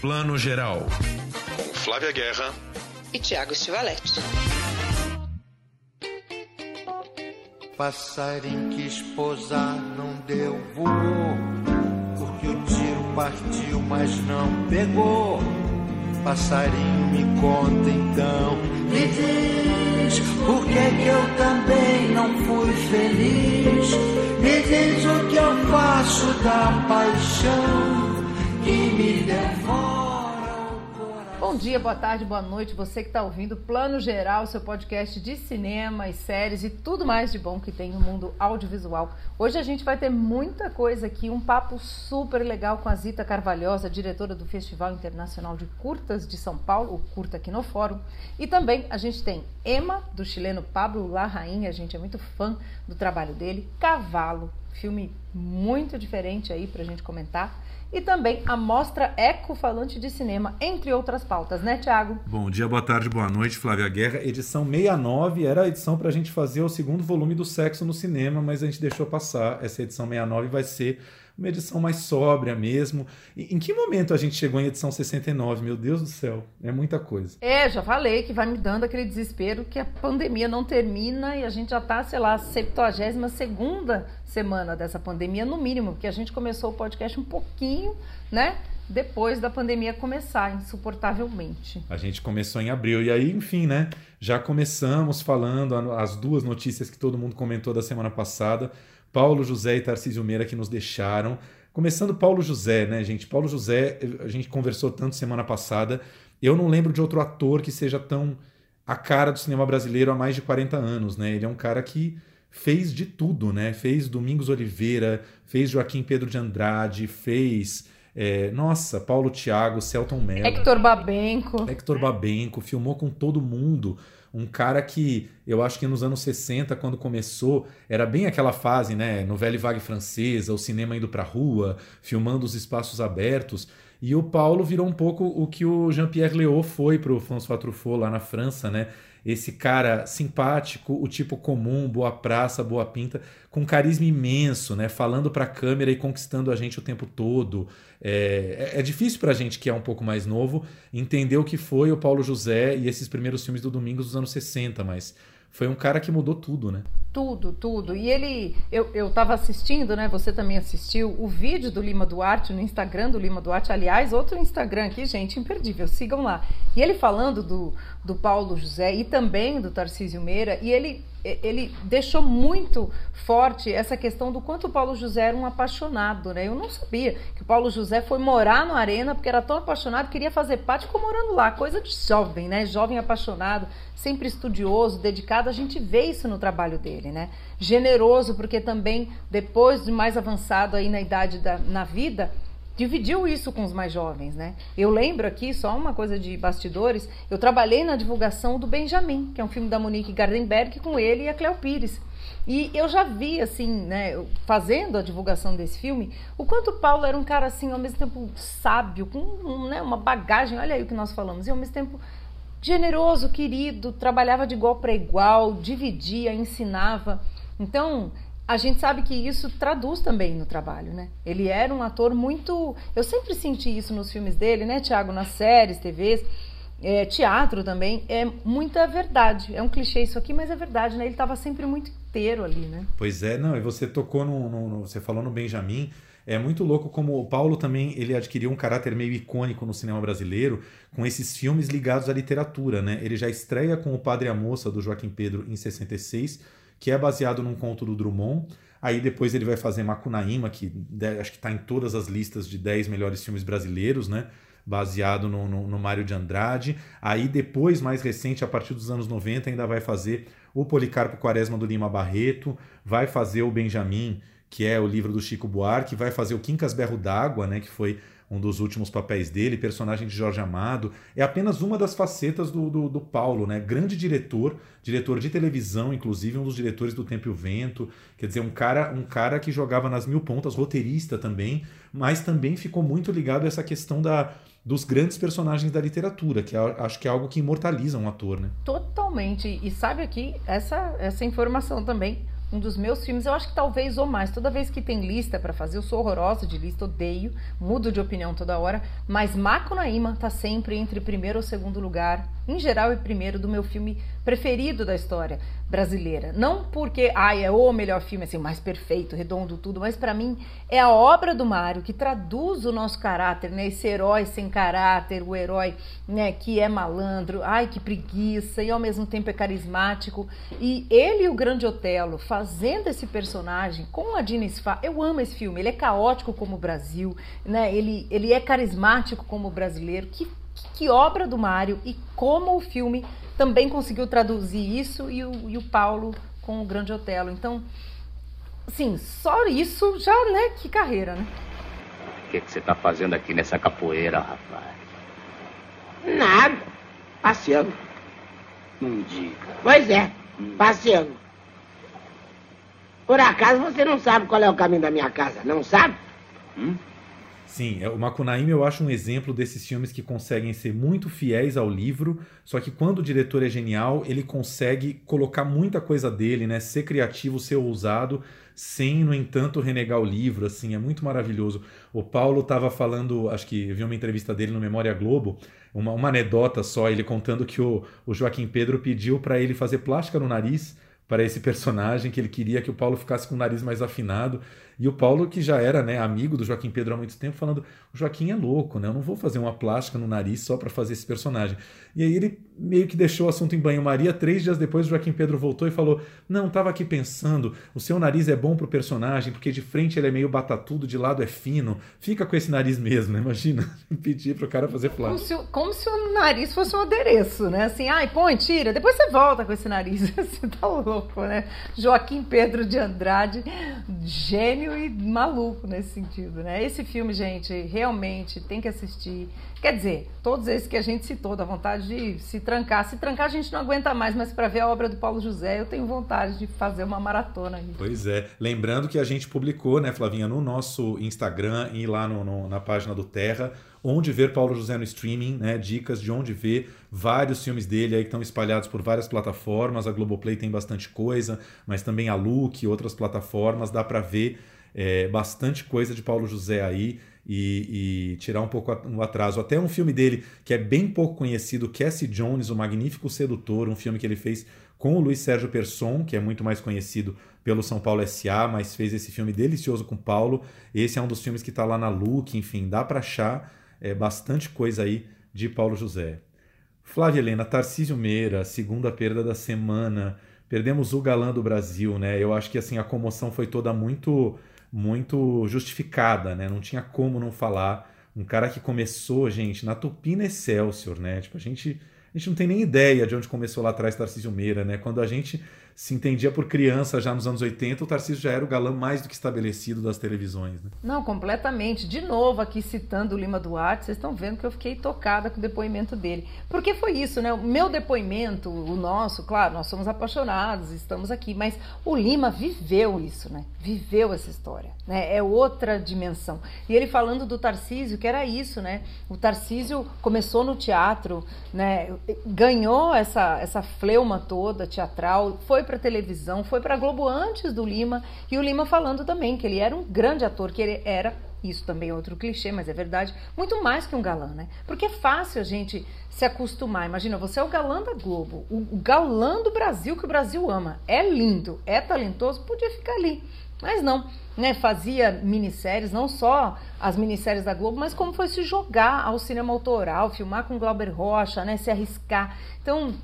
Plano Geral. Com Flávia Guerra e Tiago Stivaletti. Passarinho quis posar, não deu, voou. Porque o tiro partiu, mas não pegou. Passarinho me conta então, me diz por que, que eu também não fui feliz. Me diz o que eu faço da paixão que. Bom dia, boa tarde, boa noite. Você que está ouvindo Plano Geral, seu podcast de cinema e séries e tudo mais de bom que tem no mundo audiovisual. Hoje a gente vai ter muita coisa aqui, um papo super legal com a Zita Carvalhosa, diretora do Festival Internacional de Curtas de São Paulo, o Curta aqui no Fórum. E também a gente tem Emma, do chileno Pablo Larraín, a gente é muito fã do trabalho dele. Cavalo, filme muito diferente aí para a gente comentar e também a Mostra Eco Falante de Cinema, entre outras pautas, né, Tiago? Bom dia, boa tarde, boa noite, Flávia Guerra. Edição 69 era a edição para a gente fazer o segundo volume do Sexo no Cinema, mas a gente deixou passar. Essa edição 69 vai ser uma edição mais sóbria mesmo. E, em que momento a gente chegou em edição 69? Meu Deus do céu, é muita coisa. É, já falei que vai me dando aquele desespero que a pandemia não termina e a gente já está, sei lá, 72 segunda semana dessa pandemia, no mínimo, porque a gente começou o podcast um pouquinho, né? Depois da pandemia começar, insuportavelmente. A gente começou em abril. E aí, enfim, né? Já começamos falando as duas notícias que todo mundo comentou da semana passada Paulo José e Tarcísio Meira que nos deixaram. Começando Paulo José, né, gente? Paulo José, a gente conversou tanto semana passada. Eu não lembro de outro ator que seja tão a cara do cinema brasileiro há mais de 40 anos, né? Ele é um cara que fez de tudo, né? Fez Domingos Oliveira, fez Joaquim Pedro de Andrade, fez é, nossa, Paulo Thiago, Celton Mello. Hector Babenco. Hector Babenco, filmou com todo mundo um cara que eu acho que nos anos 60, quando começou, era bem aquela fase, né? Novela vague francesa, o cinema indo pra rua, filmando os espaços abertos. E o Paulo virou um pouco o que o Jean-Pierre Léaud foi pro François Truffaut lá na França, né? Esse cara simpático, o tipo comum, boa praça, boa pinta, com carisma imenso, né? Falando para a câmera e conquistando a gente o tempo todo. É, é, é difícil para a gente que é um pouco mais novo entender o que foi o Paulo José e esses primeiros filmes do Domingos dos anos 60, mas foi um cara que mudou tudo, né? Tudo, tudo. E ele, eu, eu tava assistindo, né? Você também assistiu o vídeo do Lima Duarte no Instagram do Lima Duarte. Aliás, outro Instagram aqui, gente, imperdível. Sigam lá. E ele falando do, do Paulo José e também do Tarcísio Meira, e ele ele deixou muito forte essa questão do quanto o Paulo José era um apaixonado, né? Eu não sabia que o Paulo José foi morar no Arena porque era tão apaixonado, queria fazer parte, ficou morando lá, coisa de jovem, né? Jovem apaixonado, sempre estudioso, dedicado, a gente vê isso no trabalho dele, né? Generoso, porque também depois de mais avançado aí na idade da na vida, dividiu isso com os mais jovens, né? Eu lembro aqui, só uma coisa de bastidores, eu trabalhei na divulgação do Benjamin, que é um filme da Monique Gardenberg com ele e a Cleo Pires. E eu já vi, assim, né, fazendo a divulgação desse filme, o quanto o Paulo era um cara, assim, ao mesmo tempo sábio, com né, uma bagagem, olha aí o que nós falamos, e ao mesmo tempo generoso, querido, trabalhava de igual para igual, dividia, ensinava. Então, a gente sabe que isso traduz também no trabalho, né? Ele era um ator muito. Eu sempre senti isso nos filmes dele, né, Tiago? Nas séries, TVs, é, teatro também. É muita verdade. É um clichê isso aqui, mas é verdade, né? Ele estava sempre muito inteiro ali, né? Pois é, não. E você tocou no, no, no. Você falou no Benjamin. É muito louco como o Paulo também ele adquiriu um caráter meio icônico no cinema brasileiro com esses filmes ligados à literatura, né? Ele já estreia com O Padre e a Moça do Joaquim Pedro em 66 que é baseado num conto do Drummond. Aí depois ele vai fazer Macunaíma, que acho que está em todas as listas de 10 melhores filmes brasileiros, né? Baseado no, no, no Mário de Andrade. Aí depois, mais recente, a partir dos anos 90, ainda vai fazer o Policarpo Quaresma do Lima Barreto, vai fazer o Benjamin, que é o livro do Chico Buarque, vai fazer o Quincas Berro d'Água, né? Que foi um dos últimos papéis dele, personagem de Jorge Amado, é apenas uma das facetas do, do, do, Paulo, né? Grande diretor, diretor de televisão, inclusive um dos diretores do Tempo e o Vento, quer dizer, um cara, um cara que jogava nas mil pontas, roteirista também, mas também ficou muito ligado a essa questão da, dos grandes personagens da literatura, que é, acho que é algo que imortaliza um ator, né? Totalmente. E sabe aqui, essa, essa informação também um dos meus filmes, eu acho que talvez ou mais. Toda vez que tem lista para fazer, eu sou horrorosa de lista, odeio, mudo de opinião toda hora, mas Macunaíma tá sempre entre primeiro ou segundo lugar, em geral, é primeiro do meu filme preferido da história brasileira. Não porque, ai, é o melhor filme, assim, mais perfeito, redondo, tudo, mas para mim é a obra do Mário que traduz o nosso caráter, né? Esse herói sem caráter, o herói, né, que é malandro, ai, que preguiça, e ao mesmo tempo é carismático. E ele e o Grande Otelo fazendo esse personagem com a Dina Sfar, eu amo esse filme, ele é caótico como o Brasil, né? Ele, ele é carismático como o brasileiro. Que que obra do Mário e como o filme também conseguiu traduzir isso e o, e o Paulo com o Grande Otelo. Então, sim, só isso já, né? Que carreira, né? O que, que você tá fazendo aqui nessa capoeira, rapaz? Nada. Passeando. Não diga. Pois é, passeando. Por acaso você não sabe qual é o caminho da minha casa, não sabe? Hum? Sim, é, o Makunaíma eu acho um exemplo desses filmes que conseguem ser muito fiéis ao livro, só que quando o diretor é genial, ele consegue colocar muita coisa dele, né? Ser criativo, ser ousado, sem, no entanto, renegar o livro, assim, é muito maravilhoso. O Paulo estava falando, acho que vi uma entrevista dele no Memória Globo, uma, uma anedota só, ele contando que o, o Joaquim Pedro pediu para ele fazer plástica no nariz para esse personagem, que ele queria que o Paulo ficasse com o nariz mais afinado. E o Paulo, que já era né, amigo do Joaquim Pedro há muito tempo, falando: o Joaquim é louco, né? Eu não vou fazer uma plástica no nariz só para fazer esse personagem. E aí ele meio que deixou o assunto em banho-maria. Três dias depois, o Joaquim Pedro voltou e falou: Não, estava aqui pensando, o seu nariz é bom pro personagem, porque de frente ele é meio batatudo, de lado é fino. Fica com esse nariz mesmo, né? Imagina pedir pro cara fazer plástica. Como se, como se o nariz fosse um adereço, né? Assim, ai, põe, tira, depois você volta com esse nariz. Você tá louco, né? Joaquim Pedro de Andrade, gênio e maluco nesse sentido, né? Esse filme, gente, realmente tem que assistir. Quer dizer, todos esses que a gente citou, dá vontade de se trancar. Se trancar a gente não aguenta mais, mas para ver a obra do Paulo José, eu tenho vontade de fazer uma maratona. Aí. Pois é. Lembrando que a gente publicou, né, Flavinha, no nosso Instagram e lá no, no, na página do Terra, onde ver Paulo José no streaming, né? Dicas de onde ver vários filmes dele aí que estão espalhados por várias plataformas. A Globoplay tem bastante coisa, mas também a Look outras plataformas, dá para ver é, bastante coisa de Paulo José aí e, e, tirar um pouco o atraso. Até um filme dele que é bem pouco conhecido, Cassie Jones, O Magnífico Sedutor, um filme que ele fez com o Luiz Sérgio Persson, que é muito mais conhecido pelo São Paulo SA, mas fez esse filme delicioso com Paulo. Esse é um dos filmes que está lá na Look, enfim, dá para achar é, bastante coisa aí de Paulo José. Flávia Helena, Tarcísio Meira, segunda perda da semana. Perdemos o galã do Brasil, né? Eu acho que assim a comoção foi toda muito muito justificada, né? Não tinha como não falar. Um cara que começou, gente, na Tupina Excelsior, né? Tipo, a gente, a gente não tem nem ideia de onde começou lá atrás Tarcísio Meira, né? Quando a gente se entendia por criança já nos anos 80, o Tarcísio já era o galã mais do que estabelecido das televisões. Né? Não, completamente. De novo, aqui citando o Lima Duarte, vocês estão vendo que eu fiquei tocada com o depoimento dele. Porque foi isso, né? O meu depoimento, o nosso, claro, nós somos apaixonados, estamos aqui, mas o Lima viveu isso, né? Viveu essa história, né? É outra dimensão. E ele falando do Tarcísio, que era isso, né? O Tarcísio começou no teatro, né? Ganhou essa, essa fleuma toda teatral, foi para televisão, foi para Globo antes do Lima, e o Lima falando também que ele era um grande ator, que ele era isso também é outro clichê, mas é verdade, muito mais que um galã, né? Porque é fácil a gente se acostumar. Imagina, você é o galã da Globo, o galã do Brasil que o Brasil ama. É lindo, é talentoso, podia ficar ali. Mas não, né? Fazia minisséries, não só as minisséries da Globo, mas como foi se jogar ao cinema autoral, filmar com Glauber Rocha, né? Se arriscar. Então,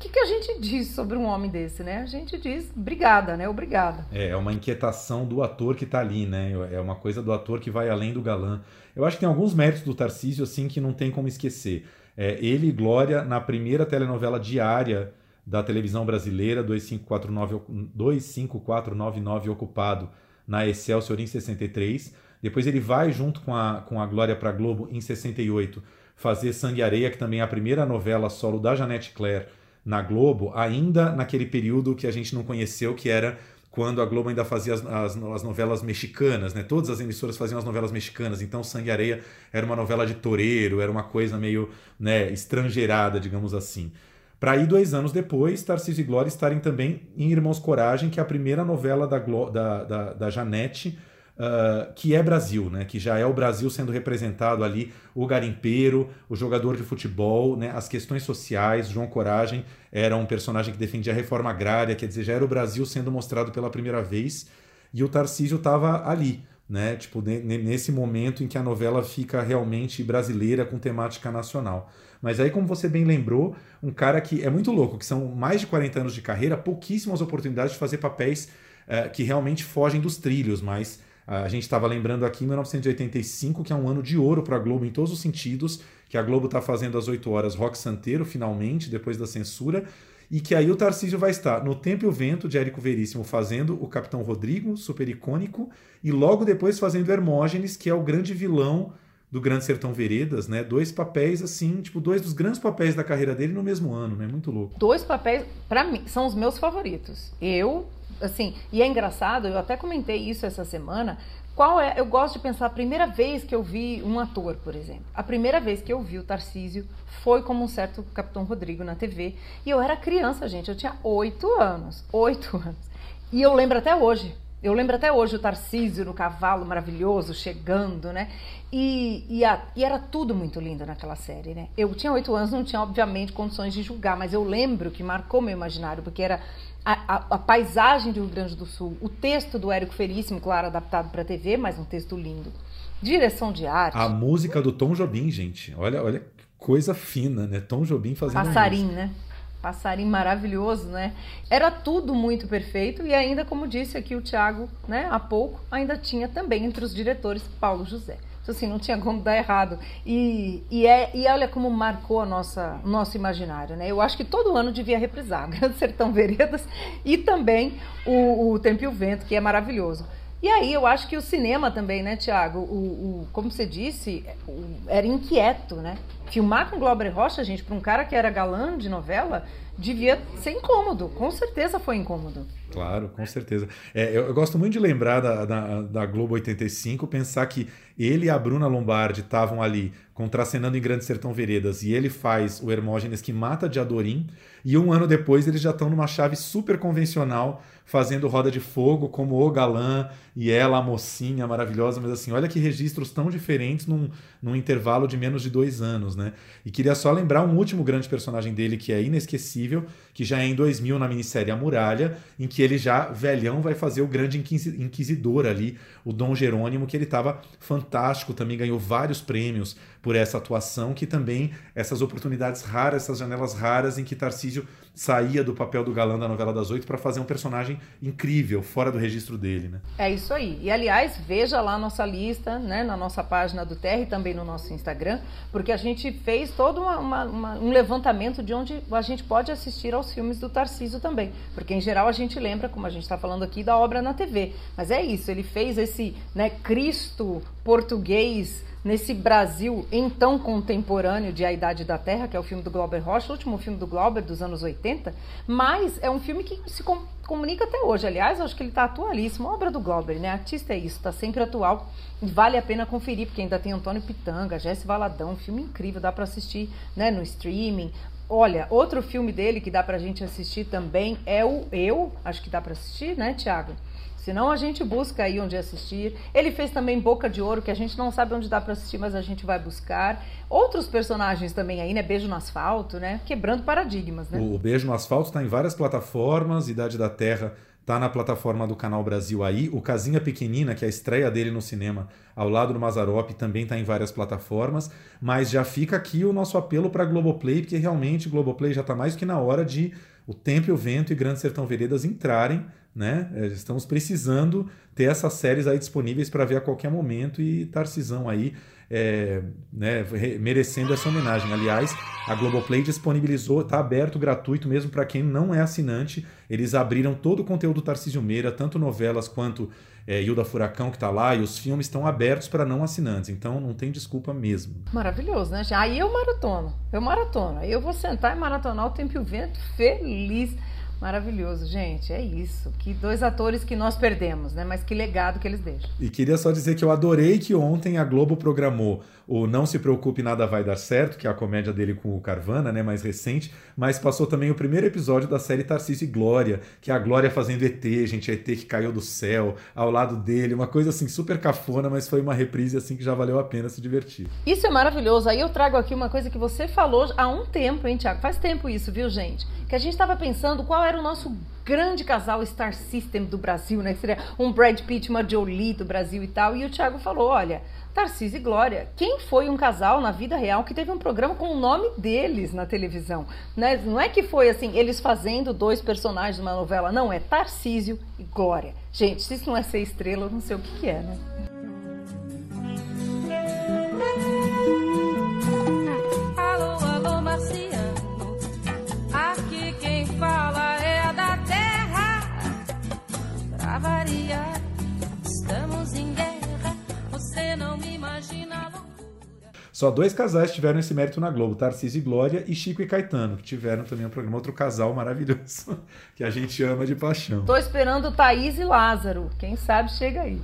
que, que a gente diz sobre um homem desse, né? A gente diz obrigada, né? Obrigada. É, é uma inquietação do ator que tá ali, né? É uma coisa do ator que vai além do galã. Eu acho que tem alguns méritos do Tarcísio, assim, que não tem como esquecer. É, ele e Glória, na primeira telenovela diária da televisão brasileira, 25499, 25499 ocupado na Excelsior em 63. Depois ele vai junto com a, com a Glória para Globo em 68 fazer Sangue e Areia, que também é a primeira novela solo da Janete Claire na Globo, ainda naquele período que a gente não conheceu, que era quando a Globo ainda fazia as, as, as, novelas mexicanas, né? Todas as emissoras faziam as novelas mexicanas, então Sangue e Areia era uma novela de toureiro, era uma coisa meio né, estrangeirada, digamos assim. Para aí, dois anos depois, Tarcísio e Glória estarem também em Irmãos Coragem, que é a primeira novela da, da, da, da Janete, uh, que é Brasil, né? que já é o Brasil sendo representado ali, o garimpeiro, o jogador de futebol, né? as questões sociais. João Coragem era um personagem que defendia a reforma agrária, quer dizer, já era o Brasil sendo mostrado pela primeira vez, e o Tarcísio estava ali né? Tipo, nesse momento em que a novela fica realmente brasileira com temática nacional. Mas aí, como você bem lembrou, um cara que é muito louco, que são mais de 40 anos de carreira, pouquíssimas oportunidades de fazer papéis uh, que realmente fogem dos trilhos, mas a gente estava lembrando aqui em 1985, que é um ano de ouro para a Globo em todos os sentidos, que a Globo está fazendo às 8 horas Rock Santeiro, finalmente, depois da censura, e que aí o Tarcísio vai estar no Tempo e o Vento de Érico Veríssimo fazendo o Capitão Rodrigo, super icônico, e logo depois fazendo Hermógenes, que é o grande vilão do Grande Sertão Veredas, né? Dois papéis assim, tipo, dois dos grandes papéis da carreira dele no mesmo ano, né? Muito louco. Dois papéis, para mim, são os meus favoritos. Eu, assim, e é engraçado, eu até comentei isso essa semana, qual é, eu gosto de pensar a primeira vez que eu vi um ator, por exemplo. A primeira vez que eu vi o Tarcísio foi como um certo Capitão Rodrigo na TV. E eu era criança, gente. Eu tinha oito anos. Oito anos. E eu lembro até hoje. Eu lembro até hoje o Tarcísio no cavalo maravilhoso, chegando, né? E, e, a, e, era tudo muito lindo naquela série, né? Eu tinha oito anos, não tinha, obviamente, condições de julgar, mas eu lembro que marcou meu imaginário, porque era a, a, a, paisagem do Rio Grande do Sul, o texto do Érico Feríssimo, claro, adaptado para TV, mas um texto lindo. Direção de arte. A música do Tom Jobim, gente. Olha, olha coisa fina, né? Tom Jobim fazendo Passarim, né? Passarim maravilhoso, né? Era tudo muito perfeito e ainda, como disse aqui o Thiago, né, há pouco, ainda tinha também entre os diretores Paulo José. Então, assim, não tinha como dar errado. E, e, é, e olha como marcou a nossa, o nosso imaginário, né? Eu acho que todo ano devia reprisar Grande Sertão Veredas e também o, o Tempo e o Vento, que é maravilhoso. E aí eu acho que o cinema também, né, Tiago? O, o, como você disse, era inquieto, né? Filmar com Glauber Rocha, gente, para um cara que era galã de novela, devia ser incômodo. Com certeza foi incômodo. Claro, com certeza. É, eu, eu, gosto muito de lembrar da, da, da, Globo 85, pensar que ele e a Bruna Lombardi estavam ali contracenando em Grande Sertão Veredas e ele faz o Hermógenes que mata de Adorim, e um ano depois eles já estão numa chave super convencional fazendo Roda de Fogo como o galã e ela, a mocinha maravilhosa, mas assim, olha que registros tão diferentes num, num intervalo de menos de dois anos, né? E queria só lembrar um último grande personagem dele que é inesquecível, que já é em 2000 na minissérie A Muralha, em que ele já, velhão, vai fazer o grande inquisidor ali, o Dom Jerônimo, que ele estava fantástico, também ganhou vários prêmios por essa atuação, que também essas oportunidades raras, essas janelas raras em que Tarcísio saía do papel do galã da novela das oito para fazer um personagem incrível, fora do registro dele, né? É isso aí. E aliás, veja lá a nossa lista, né, na nossa página do Terra e também no nosso Instagram, porque a gente fez todo uma, uma, uma, um levantamento de onde a gente pode assistir aos filmes do Tarcísio também. Porque em geral a gente lembra, como a gente está falando aqui, da obra na TV. Mas é isso, ele fez esse né, Cristo português nesse Brasil então contemporâneo de A Idade da Terra, que é o filme do Glauber Rocha, o último filme do Glauber dos anos 80, mas é um filme que se com, comunica até hoje. Aliás, acho que ele está atualíssimo. Obra do Glauber, né? Artista é isso, está sempre atual. Vale a pena conferir, porque ainda tem Antônio Pitanga, Jesse Valadão, filme incrível, dá para assistir né, no streaming. Olha, outro filme dele que dá pra gente assistir também é o Eu, acho que dá para assistir, né, Tiago? Senão a gente busca aí onde assistir. Ele fez também Boca de Ouro, que a gente não sabe onde dá para assistir, mas a gente vai buscar. Outros personagens também aí, né? Beijo no Asfalto, né? Quebrando paradigmas, né? O Beijo no Asfalto está em várias plataformas. Idade da Terra tá na plataforma do Canal Brasil aí. O Casinha Pequenina, que é a estreia dele no cinema, ao lado do Mazarop, também está em várias plataformas. Mas já fica aqui o nosso apelo para Globoplay, porque realmente Globoplay já está mais que na hora de o Tempo e o Vento e Grande Sertão Veredas entrarem né? É, estamos precisando ter essas séries aí disponíveis para ver a qualquer momento e Tarcisão aí é, né, merecendo essa homenagem. Aliás, a Globoplay disponibilizou, está aberto, gratuito mesmo para quem não é assinante. Eles abriram todo o conteúdo Tarcísio Meira, tanto novelas quanto é, Hilda Furacão que está lá, e os filmes estão abertos para não assinantes, então não tem desculpa mesmo. Maravilhoso, né? Aí eu maratono, eu maratono, aí eu vou sentar e maratonar o Tempo e o Vento feliz. Maravilhoso, gente. É isso. Que dois atores que nós perdemos, né? Mas que legado que eles deixam. E queria só dizer que eu adorei que ontem a Globo programou o Não Se Preocupe Nada Vai Dar Certo, que é a comédia dele com o Carvana, né, mais recente, mas passou também o primeiro episódio da série Tarcísio e Glória, que é a Glória fazendo ET, gente, ET que caiu do céu, ao lado dele, uma coisa assim super cafona, mas foi uma reprise assim que já valeu a pena se divertir. Isso é maravilhoso. Aí eu trago aqui uma coisa que você falou há um tempo, hein, Tiago? Faz tempo isso, viu, gente? Que a gente estava pensando qual era o nosso grande casal Star System do Brasil, né? Que seria um Brad Pitt, uma Jolie do Brasil e tal. E o Thiago falou: olha, Tarcísio e Glória. Quem foi um casal na vida real que teve um programa com o nome deles na televisão? Né? Não é que foi assim, eles fazendo dois personagens de uma novela. Não, é Tarcísio e Glória. Gente, se isso não é ser estrela, eu não sei o que, que é, né? Alô, alô, Marciano. Aqui quem fala é da terra. Pra estamos em guerra. Você não me imagina a loucura. Só dois casais tiveram esse mérito na Globo, Tarcísio e Glória e Chico e Caetano, que tiveram também um programa, outro casal maravilhoso, que a gente ama de paixão. Tô esperando Thaís e Lázaro. Quem sabe chega aí.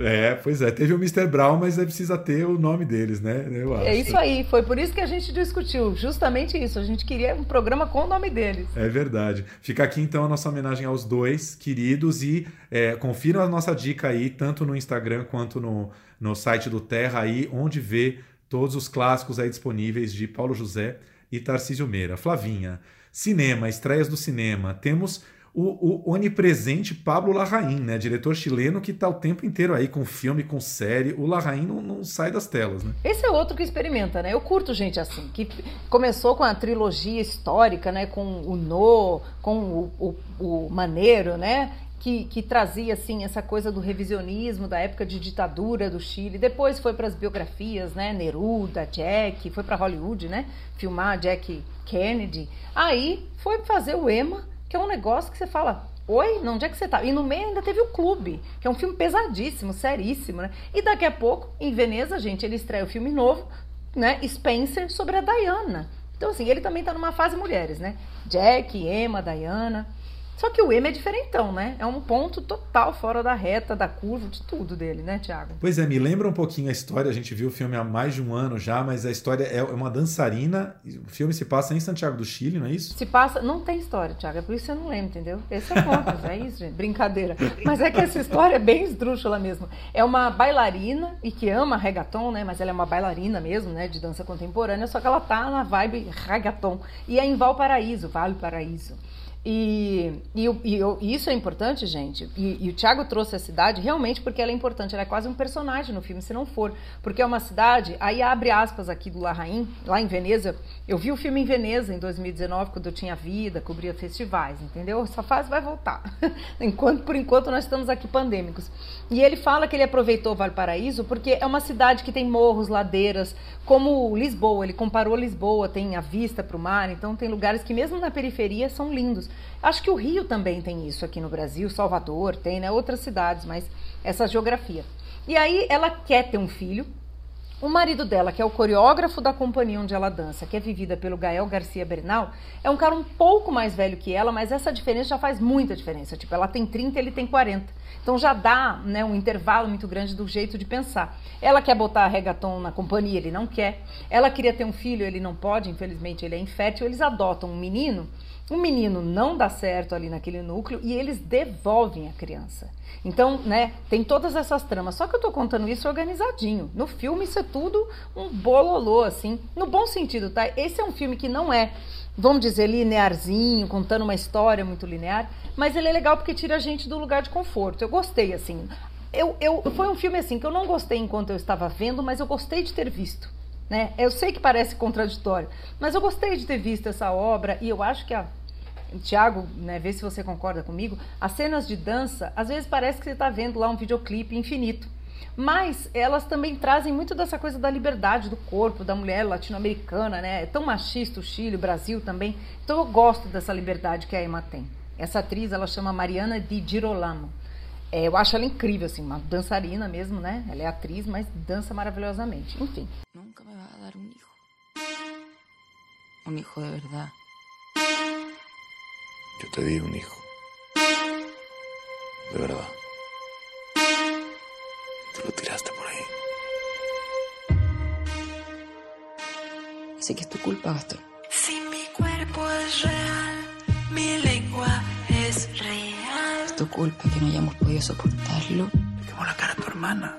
É, pois é, teve o Mr. Brown, mas é precisa ter o nome deles, né? Eu acho. É isso aí, foi por isso que a gente discutiu, justamente isso. A gente queria um programa com o nome deles. É verdade. Fica aqui então a nossa homenagem aos dois queridos e é, confiram a nossa dica aí, tanto no Instagram quanto no, no site do Terra aí, onde vê todos os clássicos aí disponíveis de Paulo José e Tarcísio Meira. Flavinha, cinema, estreias do cinema. Temos o, o onipresente Pablo Larraín, né? Diretor chileno que tá o tempo inteiro aí com filme, com série. O Larraín não, não sai das telas, né? Esse é outro que experimenta, né? Eu curto gente assim, que começou com a trilogia histórica, né? Com o No, com o, o, o Maneiro, né? Que, que, trazia assim essa coisa do revisionismo da época de ditadura do Chile. Depois foi para as biografias, né? Neruda, Jack, foi para Hollywood, né? Filmar Jack Kennedy. Aí foi fazer o Ema, que é um negócio que você fala, oi, onde é que você tá? E no meio ainda teve o Clube, que é um filme pesadíssimo, seríssimo, né? E daqui a pouco, em Veneza, gente, ele estreia o filme novo, né? Spencer sobre a Diana. Então assim, ele também tá numa fase mulheres, né? Jack, Emma, Diana. Só que o Ema é diferentão, né? É um ponto total fora da reta, da curva, de tudo dele, né, Tiago? Pois é, me lembra um pouquinho a história. A gente viu o filme há mais de um ano já, mas a história é uma dançarina. O filme se passa em Santiago do Chile, não é isso? Se passa. Não tem história, Tiago. É por isso que você não lembra, entendeu? Esse é ponto. é isso, gente. Brincadeira. Mas é que essa história é bem esdrúxula mesmo. É uma bailarina e que ama reggaeton, né? Mas ela é uma bailarina mesmo, né? De dança contemporânea, só que ela tá na vibe reggaeton. E é em Valparaíso, Vale Paraíso. E, e, e, e, isso é importante, gente. E, o Thiago trouxe a cidade realmente porque ela é importante. Ela é quase um personagem no filme, se não for. Porque é uma cidade. Aí abre aspas aqui do Larraín, lá em Veneza. Eu vi o filme em Veneza em 2019, quando eu tinha vida, cobria festivais, entendeu? Essa fase vai voltar. enquanto, por enquanto nós estamos aqui pandêmicos. E ele fala que ele aproveitou Valparaíso porque é uma cidade que tem morros, ladeiras, como Lisboa. Ele comparou Lisboa, tem a vista para o mar, então tem lugares que mesmo na periferia são lindos. Acho que o Rio também tem isso aqui no Brasil, Salvador tem, né? Outras cidades, mas essa geografia. E aí ela quer ter um filho. O marido dela, que é o coreógrafo da companhia onde ela dança, que é vivida pelo Gael Garcia Bernal, é um cara um pouco mais velho que ela, mas essa diferença já faz muita diferença. Tipo, ela tem 30, ele tem 40. Então já dá né, um intervalo muito grande do jeito de pensar. Ela quer botar reggaeton na companhia, ele não quer. Ela queria ter um filho, ele não pode, infelizmente ele é infértil. Eles adotam um menino. O menino não dá certo ali naquele núcleo e eles devolvem a criança. Então, né, tem todas essas tramas. Só que eu tô contando isso organizadinho. No filme isso é tudo um bololô, assim. No bom sentido, tá? Esse é um filme que não é, vamos dizer, linearzinho, contando uma história muito linear. Mas ele é legal porque tira a gente do lugar de conforto. Eu gostei, assim. Eu, eu, foi um filme, assim, que eu não gostei enquanto eu estava vendo, mas eu gostei de ter visto. Né? Eu sei que parece contraditório, mas eu gostei de ter visto essa obra e eu acho que a Tiago, né, vê se você concorda comigo, as cenas de dança, às vezes parece que você está vendo lá um videoclipe infinito. Mas elas também trazem muito dessa coisa da liberdade do corpo, da mulher latino-americana, né? É tão machista o Chile, o Brasil também. Então eu gosto dessa liberdade que a Emma tem. Essa atriz, ela chama Mariana Di Girolamo. É, eu acho ela incrível, assim, uma dançarina mesmo, né? Ela é atriz, mas dança maravilhosamente. Enfim. Nunca me vai dar um hijo. Um hijo de verdade. Yo te di un hijo. De verdad. Tú lo tiraste por ahí. Así que es tu culpa, Gastón. Si mi cuerpo es culpa que no hayamos podido soportarlo. Quemó la cara a tu hermana.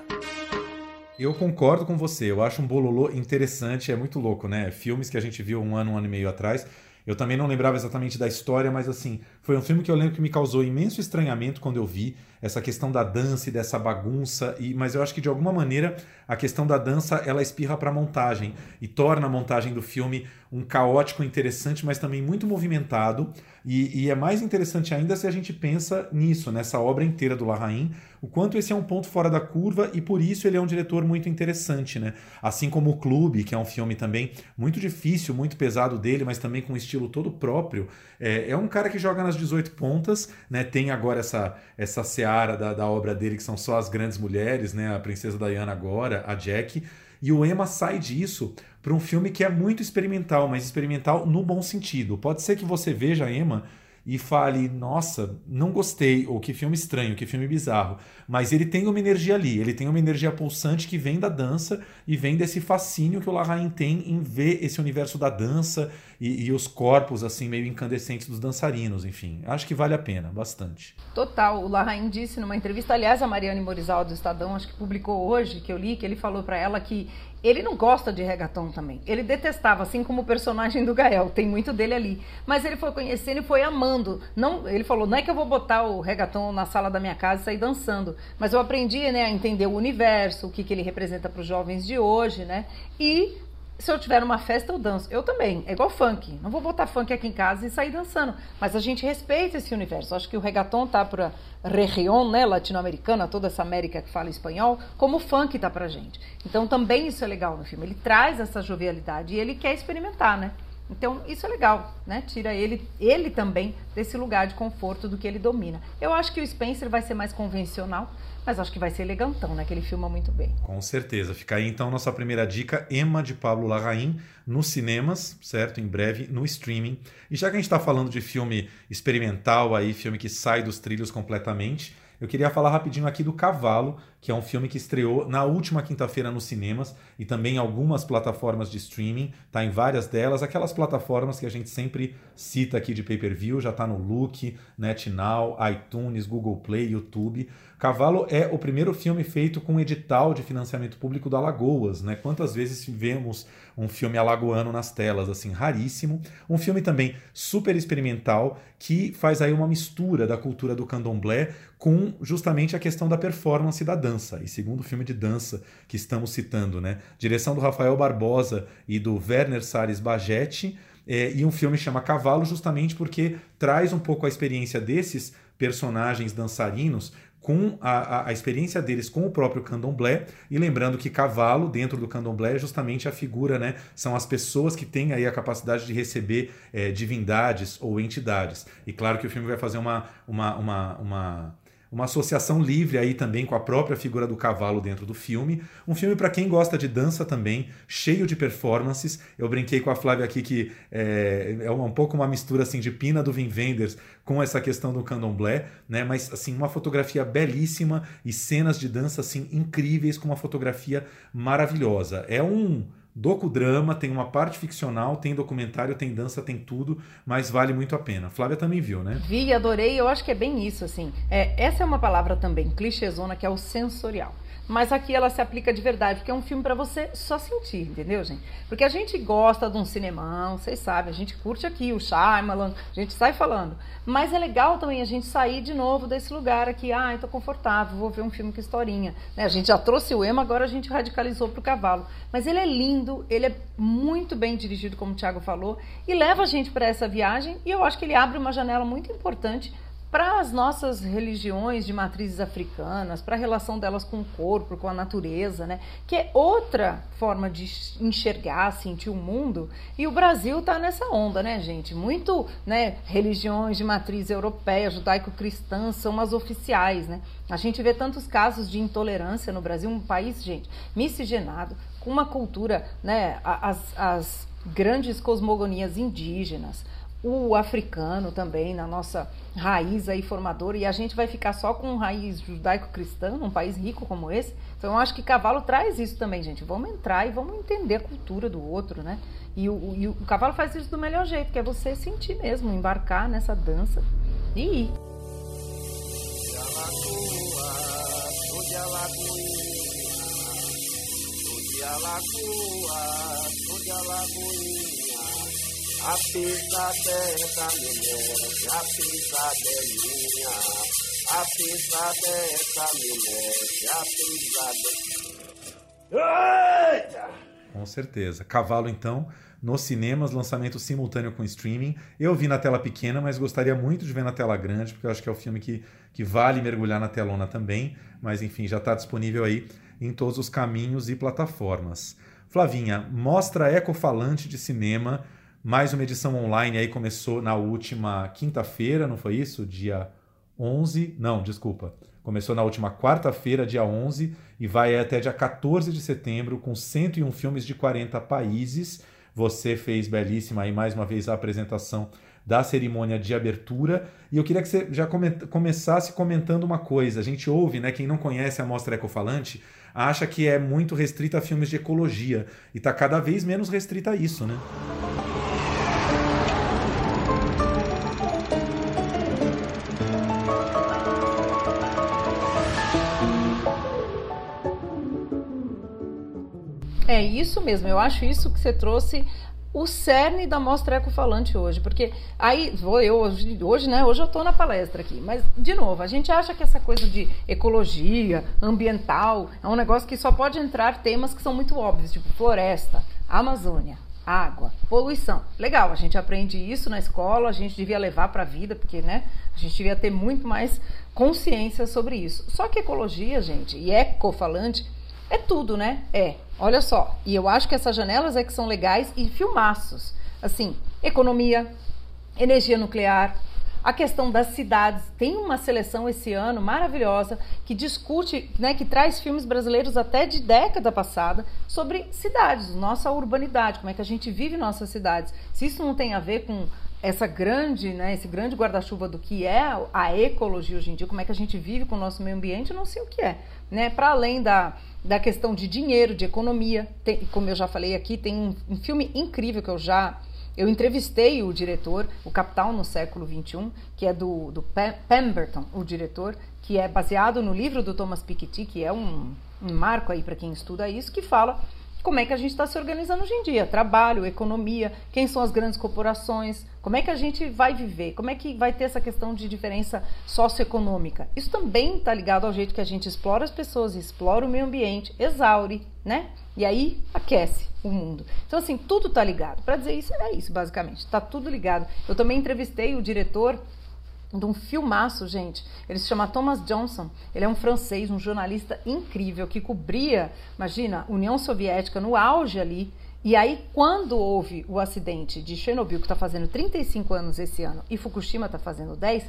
Eu concordo com você, eu acho um bololô interessante, é muito louco, né? Filmes que a gente viu um ano, um ano e meio atrás. Eu também não lembrava exatamente da história, mas assim, foi um filme que eu lembro que me causou imenso estranhamento quando eu vi essa questão da dança e dessa bagunça, e mas eu acho que de alguma maneira a questão da dança ela espirra para a montagem e torna a montagem do filme um caótico interessante, mas também muito movimentado. E, e, é mais interessante ainda se a gente pensa nisso, nessa obra inteira do Larraín, o quanto esse é um ponto fora da curva e por isso ele é um diretor muito interessante, né? Assim como o Clube, que é um filme também muito difícil, muito pesado dele, mas também com um estilo todo próprio. É, é um cara que joga nas 18 pontas, né? Tem agora essa, essa seara da, da obra dele, que são só as grandes mulheres, né? A Princesa Diana agora, a Jack. E o Emma sai disso para um filme que é muito experimental, mas experimental no bom sentido. Pode ser que você veja Emma e fale, nossa, não gostei, ou que filme estranho, que filme bizarro. Mas ele tem uma energia ali, ele tem uma energia pulsante que vem da dança e vem desse fascínio que o Larraín tem em ver esse universo da dança e, e, os corpos assim meio incandescentes dos dançarinos, enfim. Acho que vale a pena, bastante. Total. O Larraín disse numa entrevista, aliás, a Mariane Morizal do Estadão, acho que publicou hoje, que eu li, que ele falou para ela que ele não gosta de reggaeton também. Ele detestava, assim como o personagem do Gael. Tem muito dele ali. Mas ele foi conhecendo e foi amando. Não, ele falou: não é que eu vou botar o reggaeton na sala da minha casa e sair dançando. Mas eu aprendi né, a entender o universo, o que, que ele representa para os jovens de hoje, né? E se eu tiver uma festa, eu danço. Eu também. É igual funk. Não vou botar funk aqui em casa e sair dançando. Mas a gente respeita esse universo. Acho que o reggaeton tá para região, né, latino-americana, toda essa América que fala espanhol, como o funk tá pra gente. Então também isso é legal no filme. Ele traz essa jovialidade e ele quer experimentar, né? Então, isso é legal, né? Tira ele, ele também desse lugar de conforto do que ele domina. Eu acho que o Spencer vai ser mais convencional, mas acho que vai ser elegantão, né? Que ele filma muito bem. Com certeza. Fica aí então nossa primeira dica, Emma de Pablo Larraín, nos cinemas, certo? Em breve, no streaming. E já que a gente está falando de filme experimental aí, filme que sai dos trilhos completamente, eu queria falar rapidinho aqui do Cavalo, que é um filme que estreou na última quinta-feira nos cinemas e também em algumas plataformas de streaming, tá em várias delas, aquelas plataformas que a gente sempre cita aqui de pay-per-view, já tá no Look, NetNow, iTunes, Google Play, YouTube. Cavalo é o primeiro filme feito com edital de financiamento público da Lagoas, né? Quantas vezes vemos um filme alagoano nas telas, assim, raríssimo. Um filme também super experimental que faz aí uma mistura da cultura do candomblé com justamente a questão da performance da dança. E segundo filme de dança que estamos citando, né? Direção do Rafael Barbosa e do Werner Salles Bagetti. É, e um filme chama Cavalo justamente porque traz um pouco a experiência desses personagens dançarinos com a, a, experiência deles com o próprio candomblé e lembrando que cavalo dentro do candomblé é justamente a figura, né? São as pessoas que têm aí a capacidade de receber é, divindades ou entidades. E claro que o filme vai fazer uma, uma, uma, uma uma associação livre aí também com a própria figura do cavalo dentro do filme. Um filme para quem gosta de dança também, cheio de performances. Eu brinquei com a Flávia aqui que é, é um pouco uma mistura assim de Pina do Vin Wenders com essa questão do candomblé, né? Mas assim uma fotografia belíssima e cenas de dança assim incríveis com uma fotografia maravilhosa. É um docudrama, tem uma parte ficcional, tem documentário, tem dança, tem tudo, mas vale muito a pena. Flávia também viu, né? Vi, adorei, eu acho que é bem isso, assim. É, essa é uma palavra também, clichêzona, que é o sensorial. Mas aqui ela se aplica de verdade, porque é um filme para você só sentir, entendeu, gente? Porque a gente gosta de um cinemão, vocês sabem, a gente curte aqui o Shyamalan, a gente sai falando. Mas é legal também a gente sair de novo desse lugar aqui, ah, tô confortável, vou ver um filme com historinha. Né? A gente já trouxe o Ema, agora a gente radicalizou pro cavalo. Mas ele é lindo, ele é muito bem dirigido, como o Thiago falou, e leva a gente para essa viagem, e eu acho que ele abre uma janela muito importante para as nossas religiões de matrizes africanas, para a relação delas com o corpo, com a natureza, né? Que é outra forma de enxergar, sentir o mundo. E o Brasil está nessa onda, né, gente? Muito, né? Religiões de matriz europeia, judaico-cristã são as oficiais, né? A gente vê tantos casos de intolerância no Brasil, um país, gente, miscigenado, com uma cultura, né? As, as grandes cosmogonias indígenas o africano também, na nossa raiz aí formadora, e a gente vai ficar só com raiz judaico-cristã, num país rico como esse. Então eu acho que cavalo traz isso também, gente. Vamos entrar e vamos entender a cultura do outro, né? E o, e o cavalo faz isso do melhor jeito, que é você sentir mesmo, embarcar nessa dança e ir. A pisadela me a pisadelinha. A pisadela me a pisadela. Eita! Com certeza. Cavalo, então, nos cinemas, lançamento simultâneo com streaming. Eu vi na tela pequena, mas gostaria muito de ver na tela grande, porque eu acho que é o filme que, que vale mergulhar na telona também. Mas, enfim, já está disponível aí em todos os caminhos e plataformas. Flavinha, mostra ecofalante de cinema mais uma edição online aí começou na última quinta-feira, não foi isso? Dia 11. Não, desculpa. Começou na última quarta-feira, dia 11, e vai até dia 14 de setembro, com 101 filmes de 40 países. Você fez belíssima aí mais uma vez a apresentação da cerimônia de abertura. E eu queria que você já começasse comentando uma coisa. A gente ouve, né? Quem não conhece a Mostra Ecofalante acha que é muito restrita a filmes de ecologia. E está cada vez menos restrita a isso, né? É isso mesmo, eu acho isso que você trouxe o cerne da mostra ecofalante hoje, porque aí vou eu hoje, hoje, né? Hoje eu estou na palestra aqui, mas de novo, a gente acha que essa coisa de ecologia, ambiental, é um negócio que só pode entrar temas que são muito óbvios, tipo floresta, Amazônia, água, poluição. Legal, a gente aprende isso na escola, a gente devia levar para a vida, porque, né? A gente devia ter muito mais consciência sobre isso. Só que ecologia, gente, e ecofalante é tudo, né? É. Olha só. E eu acho que essas janelas é que são legais e filmaços. Assim, economia, energia nuclear, a questão das cidades. Tem uma seleção esse ano maravilhosa que discute, né, que traz filmes brasileiros até de década passada sobre cidades, nossa urbanidade, como é que a gente vive nossas cidades. Se isso não tem a ver com essa grande, né, esse grande guarda-chuva do que é a ecologia hoje em dia, como é que a gente vive com o nosso meio ambiente, eu não sei o que é, né? Para além da da questão de dinheiro, de economia. Tem, como eu já falei aqui, tem um, um, filme incrível que eu já. Eu entrevistei o diretor, o Capital no Século XXI, que é do, do Pemberton, o diretor, que é baseado no livro do Thomas Piketty, que é um, um marco aí para quem estuda isso, que fala como é que a gente está se organizando hoje em dia, trabalho, economia, quem são as grandes corporações, como é que a gente vai viver, como é que vai ter essa questão de diferença socioeconômica. Isso também está ligado ao jeito que a gente explora as pessoas, explora o meio ambiente, exaure, né? E aí aquece o mundo. Então, assim, tudo está ligado. Para dizer isso, é isso, basicamente. Está tudo ligado. Eu também entrevistei o diretor de um filmaço, gente. Ele se chama Thomas Johnson. Ele é um francês, um jornalista incrível que cobria, imagina, União Soviética no auge ali. E aí, quando houve o acidente de Chernobyl, que está fazendo 35 anos esse ano, e Fukushima está fazendo 10,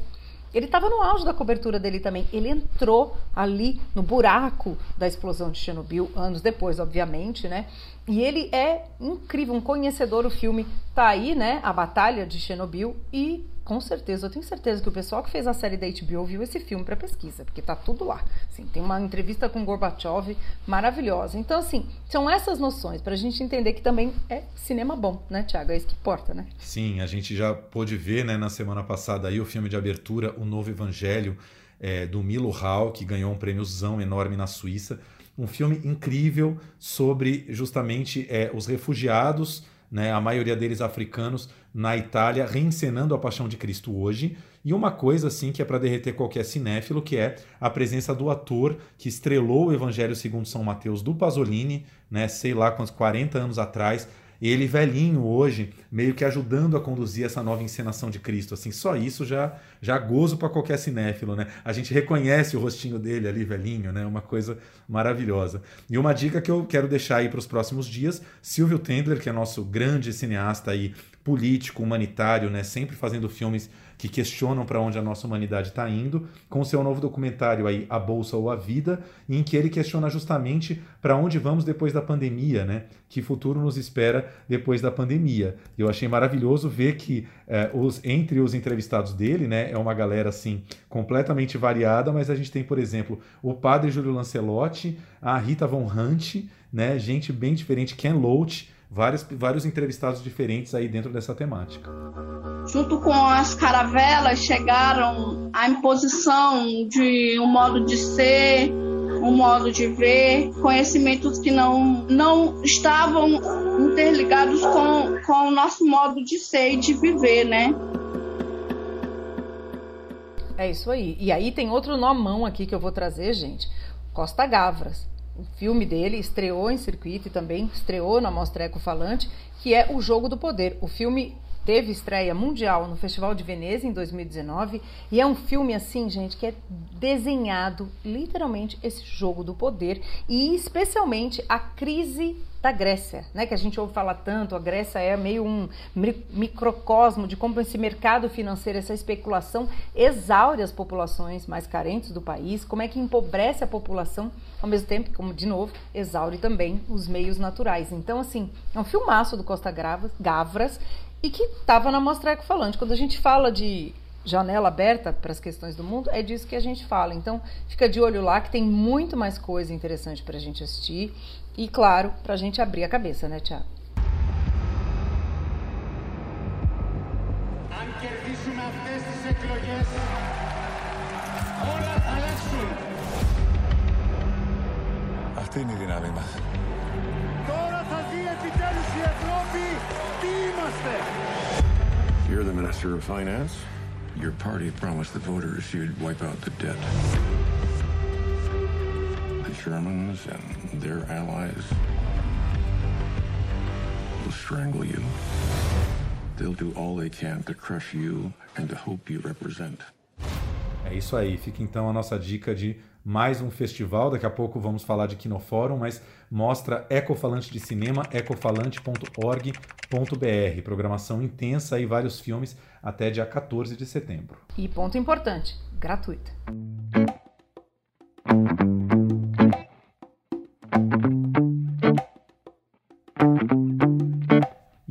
ele estava no auge da cobertura dele também. Ele entrou ali no buraco da explosão de Chernobyl, anos depois, obviamente, né? E ele é incrível, um conhecedor. O filme tá aí, né? A Batalha de Chernobyl. E com certeza, eu tenho certeza que o pessoal que fez a série da HBO viu esse filme para pesquisa, porque tá tudo lá. Assim, tem uma entrevista com Gorbachev maravilhosa. Então, assim, são essas noções para a gente entender que também é cinema bom, né, Tiago? É isso que importa, né? Sim, a gente já pôde ver, né, na semana passada aí o filme de abertura, O Novo Evangelho, é, do Milo Hall, que ganhou um prêmiozão enorme na Suíça. Um filme incrível sobre justamente é, os refugiados né, a maioria deles africanos, na Itália, reencenando a Paixão de Cristo hoje. E uma coisa assim que é para derreter qualquer cinéfilo, que é a presença do ator que estrelou o Evangelho segundo São Mateus do Pasolini, né, sei lá quantos 40 anos atrás, ele velhinho hoje, meio que ajudando a conduzir essa nova encenação de Cristo. Assim, só isso já já gozo para qualquer cinéfilo, né? A gente reconhece o rostinho dele ali, velhinho, né? Uma coisa maravilhosa. E uma dica que eu quero deixar aí para os próximos dias, Silvio Tendler, que é nosso grande cineasta aí político, humanitário, né? Sempre fazendo filmes que questionam para onde a nossa humanidade está indo, com seu novo documentário aí, A Bolsa ou a Vida, em que ele questiona justamente para onde vamos depois da pandemia, né? Que futuro nos espera depois da pandemia. Eu achei maravilhoso ver que eh, os, entre os entrevistados dele, né, é uma galera assim completamente variada, mas a gente tem, por exemplo, o padre Júlio Lancelotti, a Rita Von Hunt, né, gente bem diferente, Ken Loach, vários, vários entrevistados diferentes aí dentro dessa temática. Junto com as caravelas chegaram a imposição de um modo de ser, um modo de ver, conhecimentos que não, não estavam interligados com, com o nosso modo de ser e de viver, né? É isso aí. E aí tem outro nomão aqui que eu vou trazer, gente. Costa Gavras. O filme dele estreou em circuito e também estreou na Mostra Ecofalante, que é O Jogo do Poder. O filme teve estreia mundial no Festival de Veneza em 2019 e é um filme assim, gente, que é desenhado literalmente esse jogo do poder e especialmente a crise da Grécia, né? Que a gente ouve falar tanto, a Grécia é meio um microcosmo de como esse mercado financeiro, essa especulação exaure as populações mais carentes do país, como é que empobrece a população, ao mesmo tempo, como de novo, exaure também os meios naturais. Então, assim, é um filmaço do Costa Gavras e que estava na Mostra Ecofalante. Quando a gente fala de janela aberta para as questões do mundo, é disso que a gente fala. Então, fica de olho lá que tem muito mais coisa interessante para a gente assistir e, claro, para a gente abrir a cabeça, né, Tiago? Αυτή είναι η δύναμη μας. Τώρα θα δει επιτέλους η Ευρώπη τι είμαστε. You're the Minister of Finance. Your party promised the voters you'd wipe out the debt. Germans and their allies will strangle you. They'll do all they can to crush you and the hope you represent. É isso aí. Fica então a nossa dica de mais um festival. Daqui a pouco vamos falar de Kinofórum, mas mostra Ecofalante de Cinema, ecofalante.org.br. Programação intensa e vários filmes até dia 14 de setembro. E ponto importante, gratuita.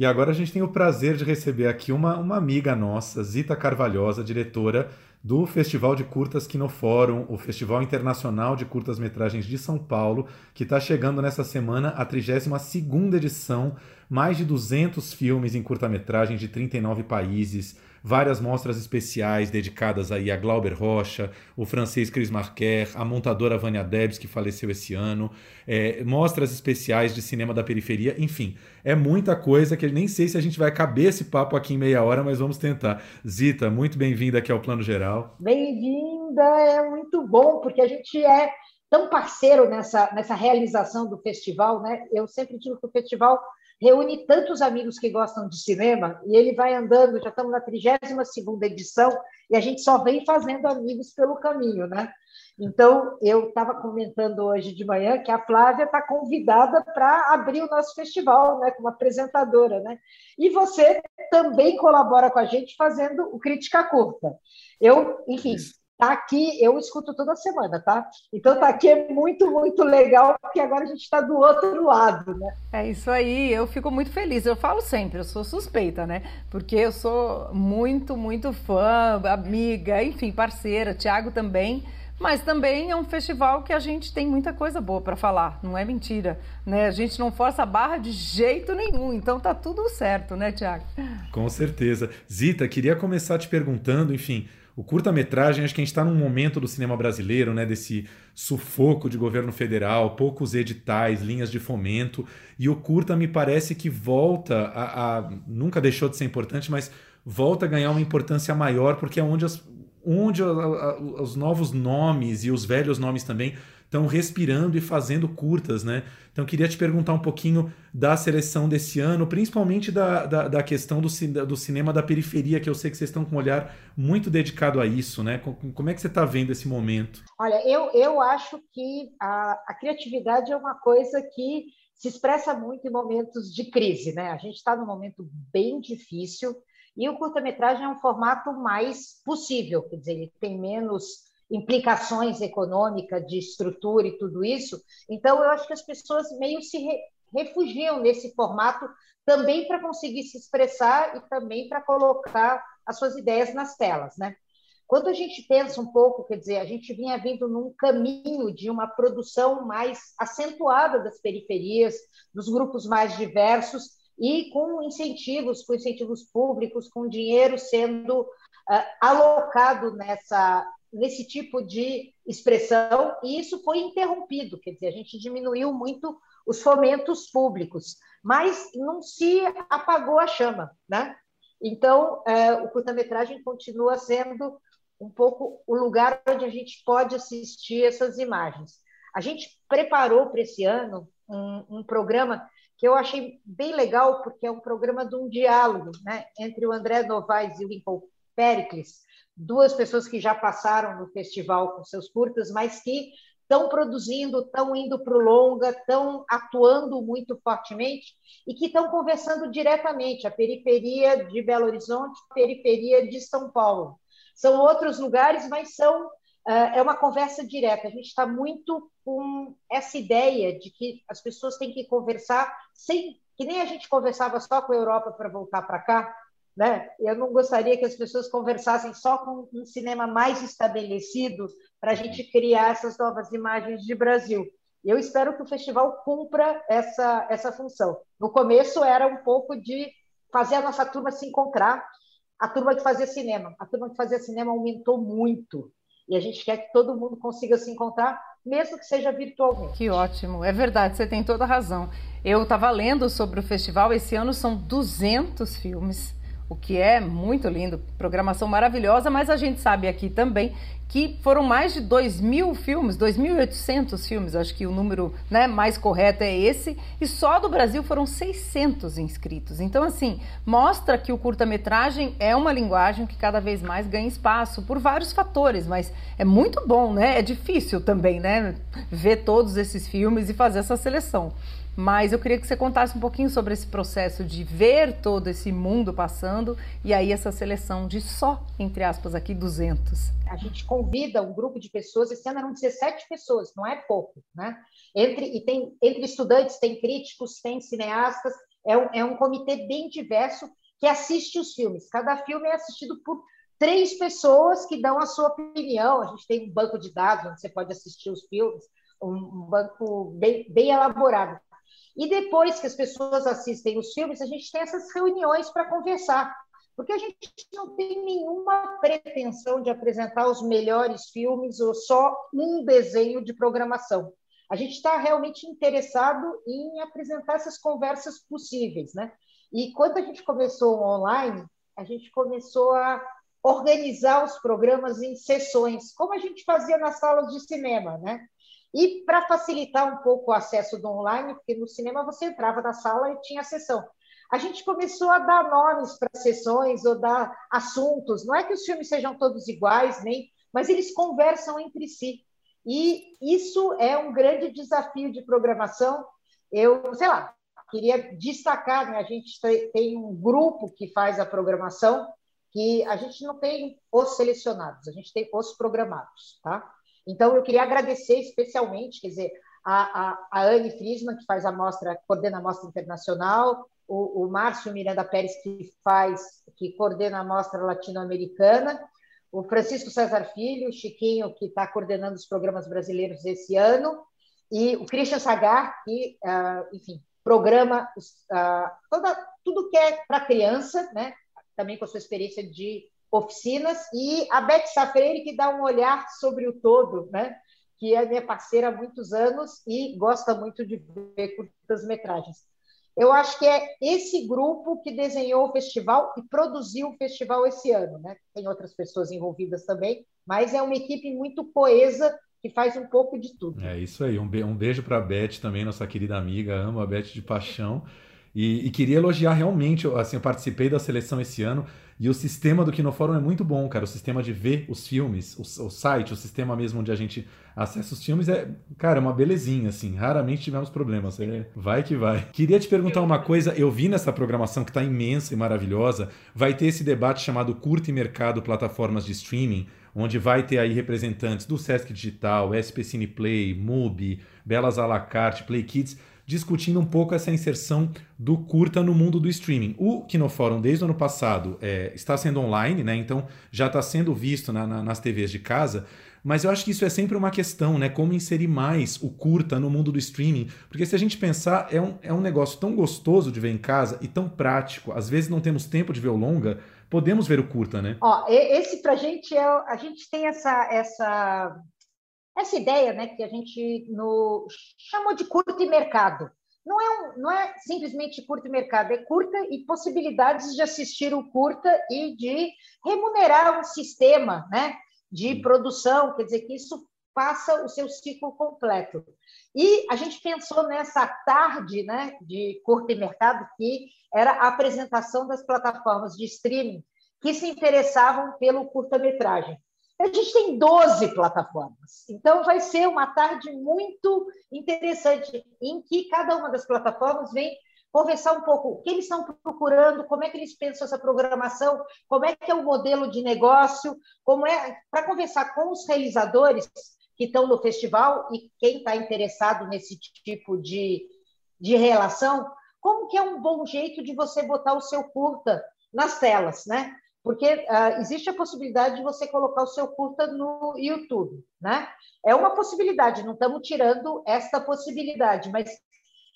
E agora a gente tem o prazer de receber aqui uma, uma amiga nossa, Zita Carvalhosa, diretora do Festival de Curtas Quinofórum, o Festival Internacional de Curtas Metragens de São Paulo, que está chegando nessa semana a 32ª edição, mais de 200 filmes em curta-metragem de 39 países, várias mostras especiais dedicadas aí a Glauber Rocha, o francês Chris Marquer, a montadora Vânia Debs, que faleceu esse ano, é, mostras especiais de cinema da periferia, enfim, é muita coisa que nem sei se a gente vai caber esse papo aqui em meia hora, mas vamos tentar. Zita, muito bem-vinda aqui ao Plano Geral. Bem-vinda, é muito bom, porque a gente é tão parceiro nessa, nessa realização do festival, né? Eu sempre digo que o festival reúne tantos amigos que gostam de cinema e ele vai andando, já estamos na 32ª edição e a gente só vem fazendo amigos pelo caminho, né? Então, eu estava comentando hoje de manhã que a Flávia está convidada para abrir o nosso festival, né, como apresentadora, né? E você também colabora com a gente fazendo o Crítica Curta. Eu, enfim, tá aqui, eu escuto toda semana, tá? Então tá aqui é muito, muito legal, porque agora a gente está do outro lado, né? É isso aí, eu fico muito feliz. Eu falo sempre, eu sou suspeita, né? Porque eu sou muito, muito fã, amiga, enfim, parceira, Tiago também. Mas também é um festival que a gente tem muita coisa boa para falar, não é mentira, né? A gente não força a barra de jeito nenhum, então tá tudo certo, né, Tiago? Com certeza. Zita, queria começar te perguntando, enfim, o curta-metragem, acho que a gente está num momento do cinema brasileiro, né, desse sufoco de governo federal, poucos editais, linhas de fomento, e o curta me parece que volta a, a nunca deixou de ser importante, mas volta a ganhar uma importância maior, porque é onde, as, onde a, a, os novos nomes e os velhos nomes também estão respirando e fazendo curtas, né? Então queria te perguntar um pouquinho da seleção desse ano, principalmente da, da, da questão do, do, cinema da periferia, que eu sei que vocês estão com um olhar muito dedicado a isso, né? Como é que você está vendo esse momento? Olha, eu, eu acho que a, a criatividade é uma coisa que se expressa muito em momentos de crise, né? A gente está num momento bem difícil e o curta-metragem é um formato mais possível, quer dizer, ele tem menos implicações econômicas de estrutura e tudo isso. Então, eu acho que as pessoas meio se re refugiam nesse formato também para conseguir se expressar e também para colocar as suas ideias nas telas, né? Quando a gente pensa um pouco, quer dizer, a gente vinha vindo num caminho de uma produção mais acentuada das periferias, dos grupos mais diversos e com incentivos, com incentivos públicos, com dinheiro sendo uh, alocado nessa nesse tipo de expressão e isso foi interrompido, quer dizer, a gente diminuiu muito os fomentos públicos, mas não se apagou a chama, né? Então, é, o curta-metragem continua sendo um pouco o lugar onde a gente pode assistir essas imagens. A gente preparou para esse ano um, um, programa que eu achei bem legal, porque é um programa de um diálogo né, entre o André Novaes e o Lincoln Pericles, duas pessoas que já passaram no festival com seus curtas, mas que estão produzindo, estão indo para o longa, estão atuando muito fortemente e que estão conversando diretamente a periferia de Belo Horizonte, a periferia de São Paulo. São outros lugares, mas são é uma conversa direta. A gente está muito com essa ideia de que as pessoas têm que conversar sem que nem a gente conversava só com a Europa para voltar para cá, né? Eu não gostaria que as pessoas conversassem só com um cinema mais estabelecido para a gente criar essas novas imagens de Brasil. Eu espero que o festival cumpra essa, essa função. No começo era um pouco de fazer a nossa turma se encontrar, a turma que fazia cinema. A turma que fazia cinema aumentou muito. E a gente quer que todo mundo consiga se encontrar, mesmo que seja virtualmente. Que ótimo, é verdade, você tem toda a razão. Eu estava lendo sobre o festival, esse ano são 200 filmes o que é muito lindo, programação maravilhosa, mas a gente sabe aqui também que foram mais de 2 mil filmes, 2.800 filmes, acho que o número né, mais correto é esse, e só do Brasil foram 600 inscritos. Então, assim, mostra que o curta-metragem é uma linguagem que cada vez mais ganha espaço por vários fatores, mas é muito bom, né? É difícil também, né? Ver todos esses filmes e fazer essa seleção. Mas eu queria que você contasse um pouquinho sobre esse processo de ver todo esse mundo passando e aí essa seleção de só, entre aspas, aqui 200. A gente convida um grupo de pessoas, esse ano eram 17 pessoas, não é pouco, né? Entre, e tem, entre estudantes, tem críticos, tem cineastas, é um, é um comitê bem diverso que assiste os filmes. Cada filme é assistido por três pessoas que dão a sua opinião. A gente tem um banco de dados onde você pode assistir os filmes, um banco bem, bem elaborado. E depois que as pessoas assistem os filmes, a gente tem essas reuniões para conversar, porque a gente não tem nenhuma pretensão de apresentar os melhores filmes ou só um desenho de programação. A gente está realmente interessado em apresentar essas conversas possíveis, né? E quando a gente começou online, a gente começou a organizar os programas em sessões, como a gente fazia nas salas de cinema, né? E para facilitar um pouco o acesso do online, porque no cinema você entrava na sala e tinha a sessão. A gente começou a dar nomes para sessões ou dar assuntos. Não é que os filmes sejam todos iguais, nem, mas eles conversam entre si. E isso é um grande desafio de programação. Eu, sei lá, queria destacar, né? a gente tem um grupo que faz a programação, que a gente não tem os selecionados, a gente tem os programados, tá? Então, eu queria agradecer especialmente, quer dizer, a, a, a Anne Friesman, que faz a mostra, coordena a mostra internacional, o, o Márcio Miranda Pérez, que faz, que coordena a mostra latino-americana, o Francisco César Filho, o Chiquinho, que está coordenando os programas brasileiros esse ano, e o Christian Sagar, que, uh, enfim, programa uh, toda, tudo que é para criança, né? também com a sua experiência de oficinas, e a Beth Safreire, que dá um olhar sobre o todo, né? que é minha parceira há muitos anos e gosta muito de ver curtas-metragens. Eu acho que é esse grupo que desenhou o festival e produziu o festival esse ano. Né? Tem outras pessoas envolvidas também, mas é uma equipe muito coesa que faz um pouco de tudo. É isso aí. Um, beijo para a Beth também, nossa querida amiga. Amo a Beth de paixão. E, e, queria elogiar realmente, assim, eu participei da seleção esse ano e o sistema do Kinofórum é muito bom, cara. O sistema de ver os filmes, o, o site, o sistema mesmo onde a gente acessa os filmes é, cara, é uma belezinha, assim. Raramente tivemos problemas. É, vai que vai. Queria te perguntar uma coisa. Eu vi nessa programação que está imensa e maravilhosa. Vai ter esse debate chamado Curta e Mercado Plataformas de Streaming, onde vai ter aí representantes do Sesc Digital, SP Cineplay, MUBI, Belas à la carte, Play Kids discutindo um pouco essa inserção do curta no mundo do streaming. O Kinofórum, desde o ano passado, é, está sendo online, né? então já está sendo visto na, na, nas TVs de casa, mas eu acho que isso é sempre uma questão, né? Como inserir mais o curta no mundo do streaming. Porque se a gente pensar, é um, é um negócio tão gostoso de ver em casa e tão prático. Às vezes não temos tempo de ver o longa, podemos ver o curta, né? Ó, esse pra gente é. A gente tem essa, essa essa ideia né, que a gente no, chamou de curto e mercado. Não é, um, não é simplesmente curto e mercado, é curta e possibilidades de assistir o curta e de remunerar um sistema né, de produção, quer dizer, que isso passa o seu ciclo completo. E a gente pensou nessa tarde né, de curto e mercado, que era a apresentação das plataformas de streaming que se interessavam pelo curta-metragem. A gente tem 12 plataformas, então vai ser uma tarde muito interessante, em que cada uma das plataformas vem conversar um pouco o que eles estão procurando, como é que eles pensam essa programação, como é que é o modelo de negócio, como é para conversar com os realizadores que estão no festival e quem está interessado nesse tipo de, de relação, como que é um bom jeito de você botar o seu curta nas telas, né? Porque uh, existe a possibilidade de você colocar o seu curta no YouTube, né? É uma possibilidade, não estamos tirando esta possibilidade, mas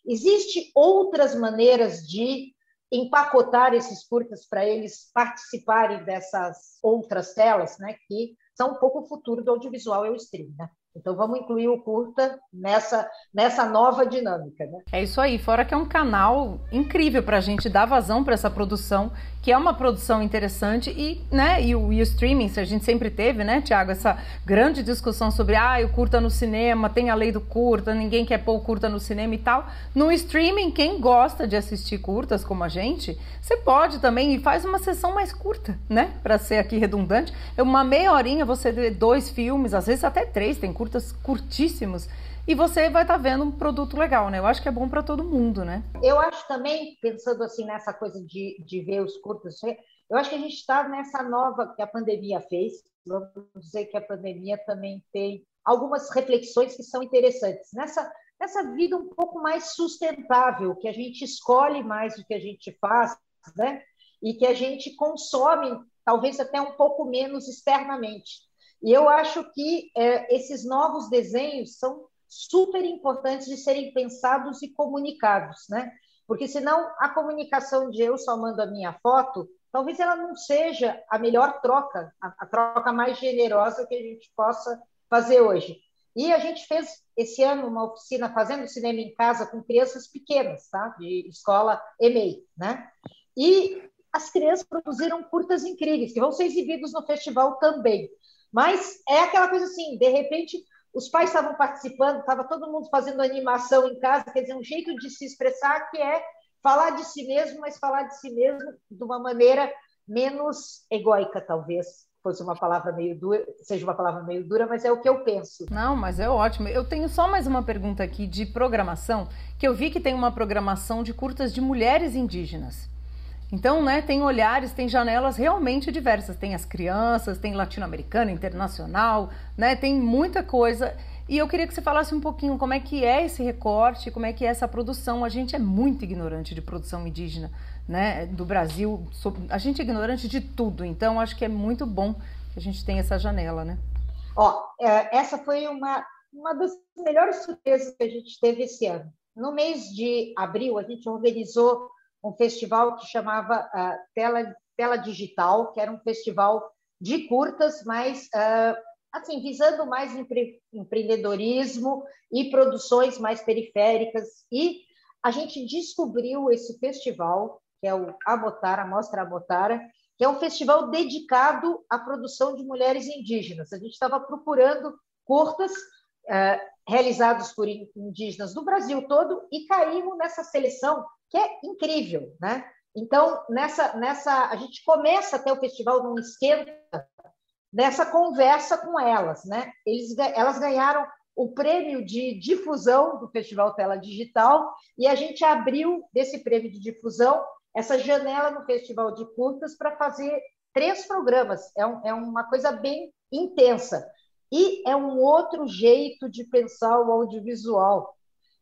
existe outras maneiras de empacotar esses curtas para eles participarem dessas outras telas, né? Que são um pouco o futuro do audiovisual e o streaming, né? Então vamos incluir o curta nessa, nessa nova dinâmica. Né? É isso aí, fora que é um canal incrível para a gente dar vazão para essa produção que é uma produção interessante e, né, e o, e o streaming, a gente sempre teve, né, Tiago, essa grande discussão sobre, ah, o curta no cinema, tem a lei do curta, ninguém quer pôr o curta no cinema e tal. No streaming, quem gosta de assistir curtas como a gente, você pode também e faz uma sessão mais curta, né, para ser aqui redundante. Uma meia horinha você vê dois filmes, às vezes até três, tem curtas curtíssimos e você vai estar tá vendo um produto legal, né? Eu acho que é bom para todo mundo, né? Eu acho também, pensando assim nessa coisa de, de ver os curtos, eu acho que a gente está nessa nova que a pandemia fez. Vamos dizer que a pandemia também tem algumas reflexões que são interessantes. Nessa, nessa vida um pouco mais sustentável, que a gente escolhe mais o que a gente faz, né? E que a gente consome talvez até um pouco menos externamente. E eu acho que é, esses novos desenhos são super importantes de serem pensados e comunicados, né? Porque senão a comunicação de eu só mando a minha foto, talvez ela não seja a melhor troca, a, a troca mais generosa que a gente possa fazer hoje. E a gente fez esse ano uma oficina fazendo cinema em casa com crianças pequenas, tá? De escola EMEI, né? E as crianças produziram curtas incríveis que vão ser exibidos no festival também. Mas é aquela coisa assim, de repente os pais estavam participando, estava todo mundo fazendo animação em casa, quer dizer, um jeito de se expressar que é falar de si mesmo, mas falar de si mesmo de uma maneira menos egóica, talvez. Fosse uma palavra meio dura, seja uma palavra meio dura, mas é o que eu penso. Não, mas é ótimo. Eu tenho só mais uma pergunta aqui de programação, que eu vi que tem uma programação de curtas de mulheres indígenas. Então, né, tem olhares, tem janelas realmente diversas. Tem as crianças, tem latino-americana, internacional, né, tem muita coisa. E eu queria que você falasse um pouquinho como é que é esse recorte, como é que é essa produção. A gente é muito ignorante de produção indígena, né, do Brasil. A gente é ignorante de tudo. Então, acho que é muito bom que a gente tenha essa janela, né? Ó, é, essa foi uma, uma das melhores surpresas que a gente teve esse ano. No mês de abril, a gente organizou um festival que chamava uh, Tela, Tela Digital, que era um festival de curtas, mas uh, assim visando mais empre empreendedorismo e produções mais periféricas. E a gente descobriu esse festival, que é o Abotara, Mostra Abotara, que é um festival dedicado à produção de mulheres indígenas. A gente estava procurando curtas uh, realizados por indígenas do Brasil todo e caímos nessa seleção que é incrível, né? Então, nessa, nessa, a gente começa até o festival num esquenta nessa conversa com elas, né? Eles, elas ganharam o prêmio de difusão do Festival Tela Digital e a gente abriu desse prêmio de difusão essa janela no Festival de Curtas para fazer três programas. É, um, é uma coisa bem intensa. E é um outro jeito de pensar o audiovisual.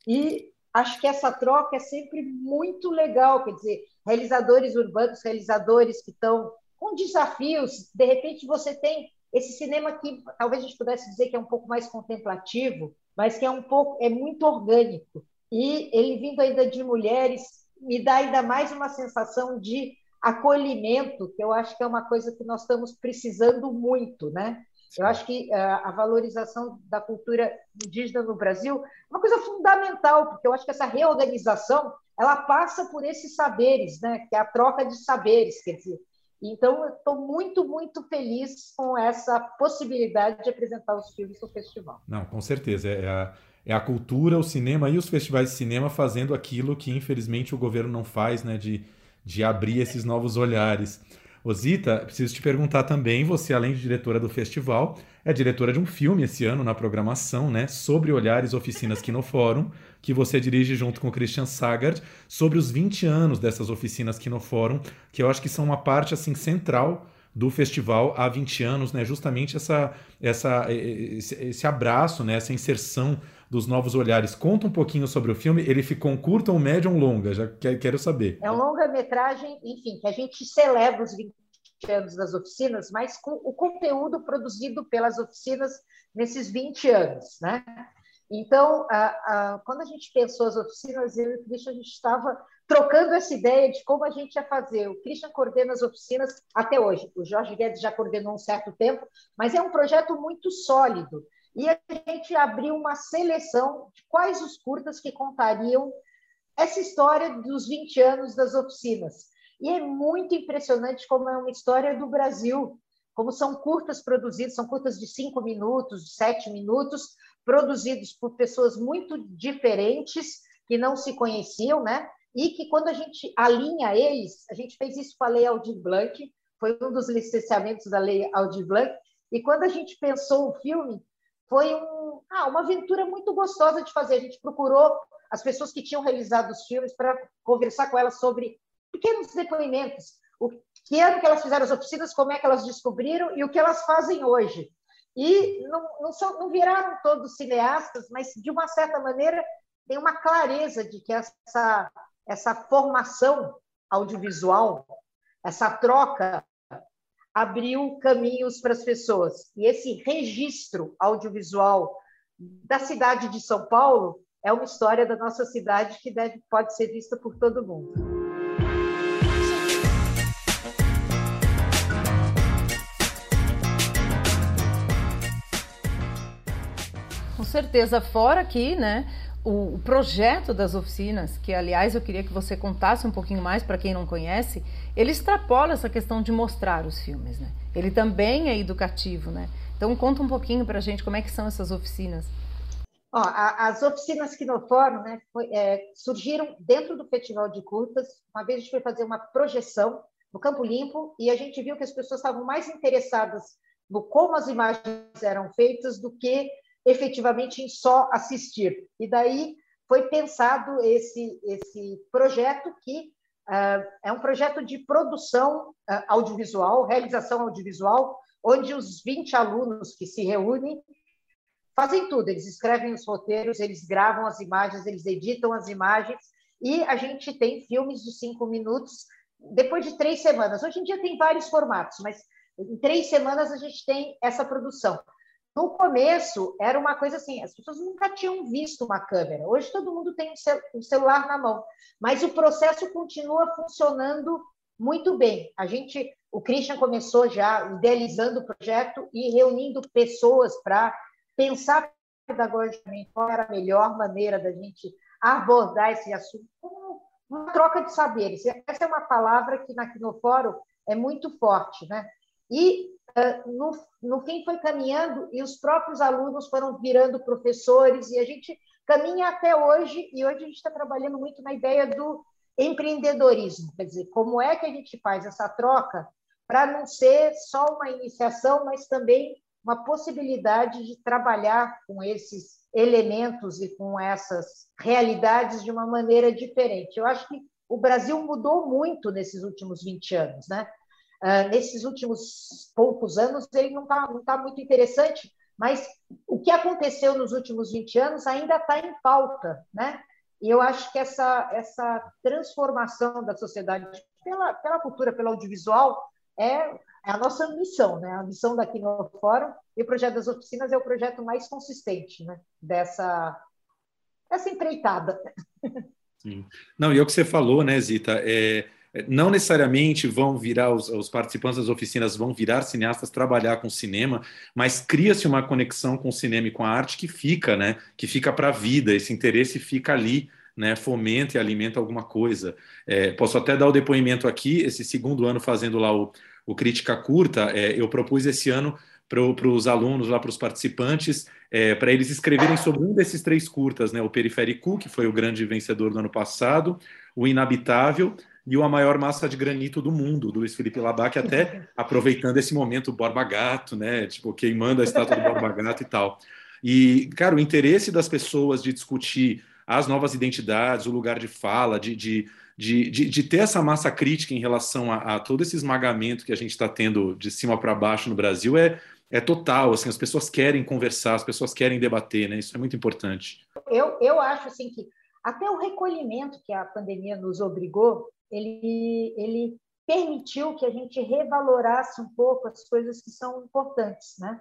E acho que essa troca é sempre muito legal, quer dizer, realizadores urbanos, realizadores que estão com desafios, de repente você tem esse cinema que talvez a gente pudesse dizer que é um pouco mais contemplativo, mas que é um pouco é muito orgânico. E ele vindo ainda de mulheres me dá ainda mais uma sensação de acolhimento, que eu acho que é uma coisa que nós estamos precisando muito, né? Eu acho que uh, a valorização da cultura indígena no Brasil é uma coisa fundamental, porque eu acho que essa reorganização ela passa por esses saberes, né? Que é a troca de saberes, quer dizer. Então, estou muito, muito feliz com essa possibilidade de apresentar os filmes no festival. Não, com certeza. É a, é a cultura, o cinema e os festivais de cinema fazendo aquilo que, infelizmente, o governo não faz, né? De, de abrir esses novos olhares. Osita, preciso te perguntar também, você além de diretora do festival, é diretora de um filme esse ano na programação, né, sobre olhares oficinas Quinofórum, que você dirige junto com o Christian Sagard, sobre os 20 anos dessas oficinas Quinofórum, que eu acho que são uma parte assim central do festival há 20 anos, né? Justamente essa, essa, esse, esse abraço, né? Essa inserção dos novos olhares. Conta um pouquinho sobre o filme. Ele ficou um curto ou médio ou longa? Já quero saber. É um longa-metragem, enfim, que a gente celebra os 20 anos das oficinas, mas com o conteúdo produzido pelas oficinas nesses 20 anos, né? Então, a, a, quando a gente pensou as oficinas, eu e o Christian, a gente estava trocando essa ideia de como a gente ia fazer. O Christian coordena as oficinas até hoje. O Jorge Guedes já coordenou um certo tempo, mas é um projeto muito sólido. E a gente abriu uma seleção de quais os curtas que contariam essa história dos 20 anos das oficinas. E é muito impressionante como é uma história do Brasil, como são curtas produzidas, são curtas de cinco minutos, de sete minutos, produzidos por pessoas muito diferentes, que não se conheciam, né? E que quando a gente alinha eles, a gente fez isso com a Lei Aldir Blanc, foi um dos licenciamentos da Lei Aldir Blanc, e quando a gente pensou o filme, foi um, ah, uma aventura muito gostosa de fazer. A gente procurou as pessoas que tinham realizado os filmes para conversar com elas sobre pequenos depoimentos. O que ano que elas fizeram as oficinas, como é que elas descobriram e o que elas fazem hoje. E não, não, são, não viraram todos cineastas, mas, de uma certa maneira, tem uma clareza de que essa, essa formação audiovisual, essa troca abriu caminhos para as pessoas. E esse registro audiovisual da cidade de São Paulo é uma história da nossa cidade que deve, pode ser vista por todo mundo. Com certeza, fora aqui, né? O, projeto das oficinas, que aliás eu queria que você contasse um pouquinho mais para quem não conhece, ele extrapola essa questão de mostrar os filmes, né? Ele também é educativo, né? Então conta um pouquinho para a gente como é que são essas oficinas. Ó, a, as oficinas que no fórum né, foi, é, surgiram dentro do Festival de Curtas. Uma vez a gente foi fazer uma projeção no Campo Limpo e a gente viu que as pessoas estavam mais interessadas no como as imagens eram feitas do que efetivamente em só assistir. E daí foi pensado esse, esse projeto que uh, é um projeto de produção uh, audiovisual, realização audiovisual, onde os 20 alunos que se reúnem fazem tudo. Eles escrevem os roteiros, eles gravam as imagens, eles editam as imagens e a gente tem filmes de cinco minutos depois de três semanas. Hoje em dia tem vários formatos, mas em três semanas a gente tem essa produção. No começo, era uma coisa assim, as pessoas nunca tinham visto uma câmera. Hoje todo mundo tem um celular na mão, mas o processo continua funcionando muito bem. A gente, o Christian começou já idealizando o projeto e reunindo pessoas para pensar pedagogicamente qual era a melhor maneira da gente abordar esse assunto como uma troca de saberes. Essa é uma palavra que aqui no fórum é muito forte, né? E no, no fim foi caminhando e os próprios alunos foram virando professores e a gente caminha até hoje e hoje a gente está trabalhando muito na ideia do empreendedorismo, quer dizer, como é que a gente faz essa troca para não ser só uma iniciação, mas também uma possibilidade de trabalhar com esses elementos e com essas realidades de uma maneira diferente. Eu acho que o Brasil mudou muito nesses últimos 20 anos, né? Uh, nesses últimos poucos anos, ele não está não tá muito interessante, mas o que aconteceu nos últimos 20 anos ainda está em pauta, né? E eu acho que essa, essa transformação da sociedade pela, pela cultura, pelo audiovisual, é, é a nossa missão, né? A missão daqui no Fórum e o projeto das oficinas é o projeto mais consistente, né? Dessa, dessa empreitada. Sim. Não, e é o que você falou, né, Zita? É, não necessariamente vão virar, os, os, participantes das oficinas vão virar cineastas, trabalhar com cinema, mas cria-se uma conexão com o cinema e com a arte que fica, né? Que fica para a vida, esse interesse fica ali, né? Fomenta e alimenta alguma coisa. É, posso até dar o depoimento aqui, esse segundo ano fazendo lá o, o Crítica Curta, é, eu propus esse ano para os alunos, lá para os participantes, é, para eles escreverem sobre um desses três curtas, né? O Periférico, que foi o grande vencedor do ano passado, o Inabitável e A Maior Massa de Granito do Mundo, do Luiz Felipe Labac, até aproveitando esse momento Borba Gato, né? Tipo, queimando a estátua do Borba Gato e tal. E, cara, o interesse das pessoas de discutir as novas identidades, o lugar de fala, de, de, de, de, de ter essa massa crítica em relação a, a todo esse esmagamento que a gente está tendo de cima para baixo no Brasil é, é total. Assim, as pessoas querem conversar, as pessoas querem debater, né? Isso é muito importante. Eu, eu acho assim que até o recolhimento que a pandemia nos obrigou, ele, ele permitiu que a gente revalorasse um pouco as coisas que são importantes, né?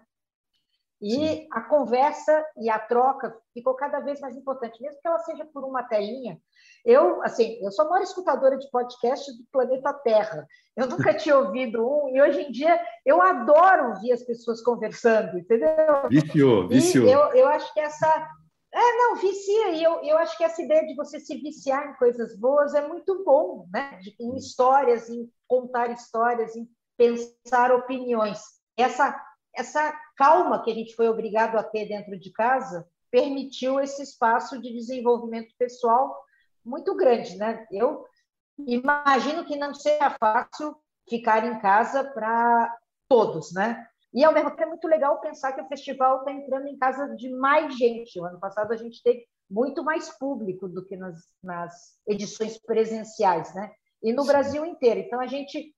E Sim. a conversa e a troca ficou cada vez mais importante, mesmo que ela seja por uma telinha. Eu, assim, eu sou a maior escutadora de podcast do planeta Terra. Eu nunca tinha ouvido um e hoje em dia eu adoro ouvir as pessoas conversando, entendeu? Viciou, viciou. E eu, eu acho que essa é, não, vicia. E eu, eu acho que essa ideia de você se viciar em coisas boas é muito bom, né? De, em histórias, em contar histórias, em pensar opiniões. Essa, essa calma que a gente foi obrigado a ter dentro de casa permitiu esse espaço de desenvolvimento pessoal muito grande, né? Eu imagino que não seja fácil ficar em casa para todos, né? E, ao mesmo tempo, é muito legal pensar que o festival está entrando em casa de mais gente. O ano passado a gente teve muito mais público do que nas, nas edições presenciais, né? E no Brasil inteiro. Então, a gente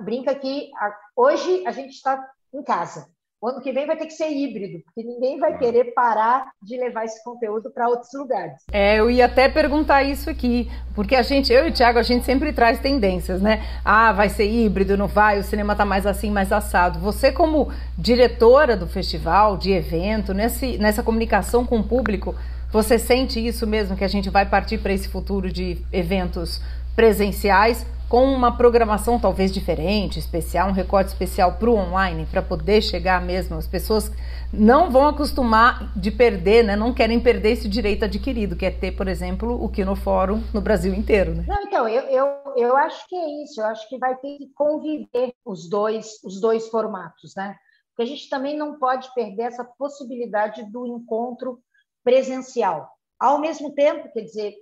brinca que a, hoje a gente está em casa. O ano que vem vai ter que ser híbrido, porque ninguém vai querer parar de levar esse conteúdo para outros lugares. É, eu ia até perguntar isso aqui, porque a gente, eu e o Thiago, a gente sempre traz tendências, né? Ah, vai ser híbrido, não vai, o cinema tá mais assim, mais assado. Você, como diretora do festival, de evento, nesse, nessa comunicação com o público, você sente isso mesmo, que a gente vai partir para esse futuro de eventos presenciais? Com uma programação talvez diferente, especial, um recorte especial para o online, para poder chegar mesmo. As pessoas não vão acostumar de perder, né? não querem perder esse direito adquirido, que é ter, por exemplo, o Kino Fórum no Brasil inteiro. Né? Não, então, eu, eu, eu acho que é isso, eu acho que vai ter que conviver os dois, os dois formatos, né? Porque a gente também não pode perder essa possibilidade do encontro presencial. Ao mesmo tempo, quer dizer,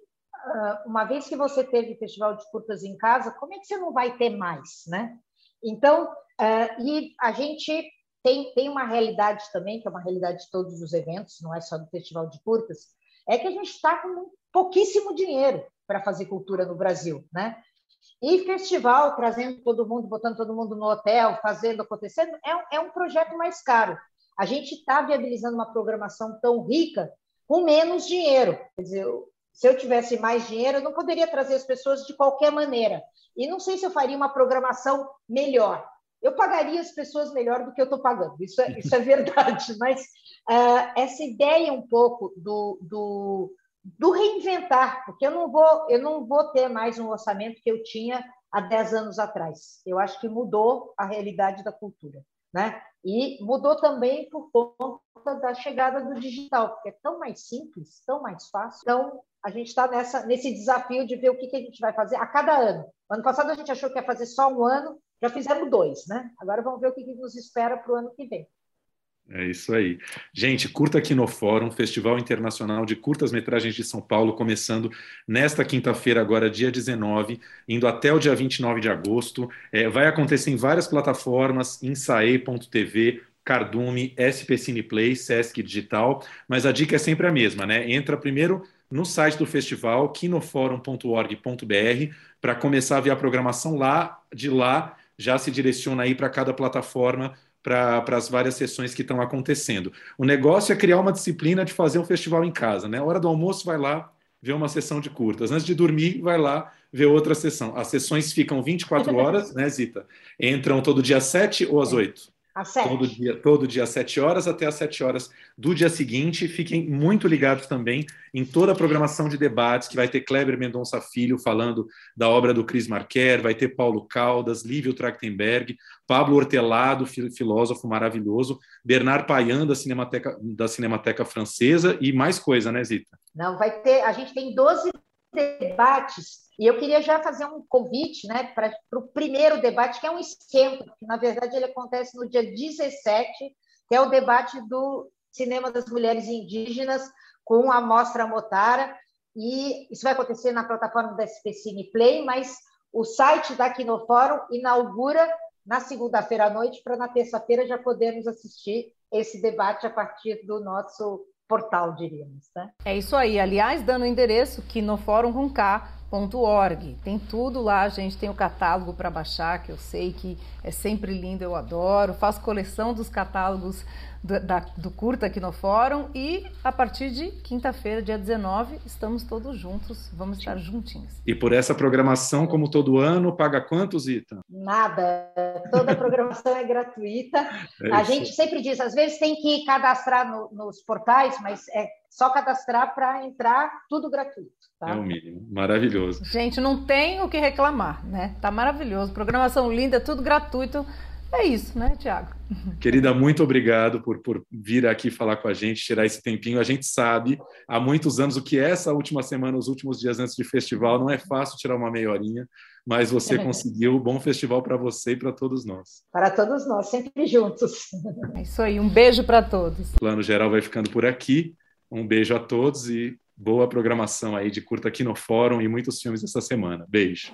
uma vez que você teve festival de curtas em casa, como é que você não vai ter mais, né? Então, uh, e a gente tem, tem uma realidade também, que é uma realidade de todos os eventos, não é só do festival de curtas, é que a gente está com pouquíssimo dinheiro para fazer cultura no Brasil, né? E festival, trazendo todo mundo, botando todo mundo no hotel, fazendo acontecer, é, é um projeto mais caro. A gente está viabilizando uma programação tão rica com menos dinheiro. Quer dizer, se eu tivesse mais dinheiro, eu não poderia trazer as pessoas de qualquer maneira. E não sei se eu faria uma programação melhor. Eu pagaria as pessoas melhor do que eu estou pagando, isso é, isso é verdade. Mas uh, essa ideia um pouco do, do, do, reinventar, porque eu não, vou, eu não vou ter mais um orçamento que eu tinha há 10 anos atrás. Eu acho que mudou a realidade da cultura. Né? E mudou também por conta da chegada do digital, porque é tão mais simples, tão mais fácil. Então, a gente está nesse desafio de ver o que, que, a gente vai fazer a cada ano. Ano passado a gente achou que ia fazer só um ano, já fizemos dois, né? Agora vamos ver o que, que nos espera para o ano que vem. É isso aí. Gente, curta aqui no Fórum, Festival Internacional de Curtas Metragens de São Paulo, começando nesta quinta-feira, agora dia 19, indo até o dia 29 de agosto. É, vai acontecer em várias plataformas, insae.tv, Cardume, SP Cineplay, Sesc Digital, mas a dica é sempre a mesma, né? Entra primeiro no site do festival, kinoforum.org.br, para começar a ver a programação lá, de lá já se direciona aí para cada plataforma para as várias sessões que estão acontecendo. O negócio é criar uma disciplina de fazer um festival em casa, né? hora do almoço vai lá ver uma sessão de curtas. Antes de dormir, vai lá ver outra sessão. As sessões ficam 24 horas, né, Zita? Entram todo dia às 7 ou às 8? Sete. Todo dia, todo dia às 7 horas até às 7 horas do dia seguinte. Fiquem muito ligados também em toda a programação de debates, que vai ter Kleber Mendonça Filho falando da obra do Cris Marquer, vai ter Paulo Caldas, Lívio Trachtenberg, Pablo Hortelado, filósofo maravilhoso, Bernard Payan, da Cinemateca, da Cinemateca Francesa, e mais coisa, né, Zita? Não, vai ter. A gente tem 12 debates e eu queria já fazer um convite né, para o primeiro debate, que é um esquenta, que na verdade ele acontece no dia 17, que é o debate do Cinema das Mulheres Indígenas com a Mostra Motara. E isso vai acontecer na plataforma da SP Cine Play, mas o site da Quinofórum inaugura na segunda-feira à noite, para na terça-feira já podermos assistir esse debate a partir do nosso portal, diríamos. Né? É isso aí. Aliás, dando o endereço quinofórum com K .org. Tem tudo lá, gente tem o catálogo para baixar, que eu sei que é sempre lindo, eu adoro. Faço coleção dos catálogos do, da, do Curta aqui no Fórum e a partir de quinta-feira, dia 19, estamos todos juntos, vamos estar juntinhos. E por essa programação, como todo ano, paga quanto, Zita? Nada, toda a programação é gratuita. É a gente sempre diz, às vezes tem que cadastrar no, nos portais, mas é só cadastrar para entrar, tudo gratuito. Tá? É o mínimo. Maravilhoso. Gente, não tem o que reclamar, né? Tá maravilhoso. Programação linda, tudo gratuito. É isso, né, Tiago? Querida, muito obrigado por, por vir aqui falar com a gente, tirar esse tempinho. A gente sabe há muitos anos o que é essa última semana, os últimos dias antes de festival. Não é fácil tirar uma meia horinha, mas você conseguiu. Bom festival para você e para todos nós. Para todos nós, sempre juntos. É isso aí, um beijo para todos. O plano geral vai ficando por aqui. Um beijo a todos e boa programação aí de curta aqui no Fórum e muitos filmes essa semana. Beijo.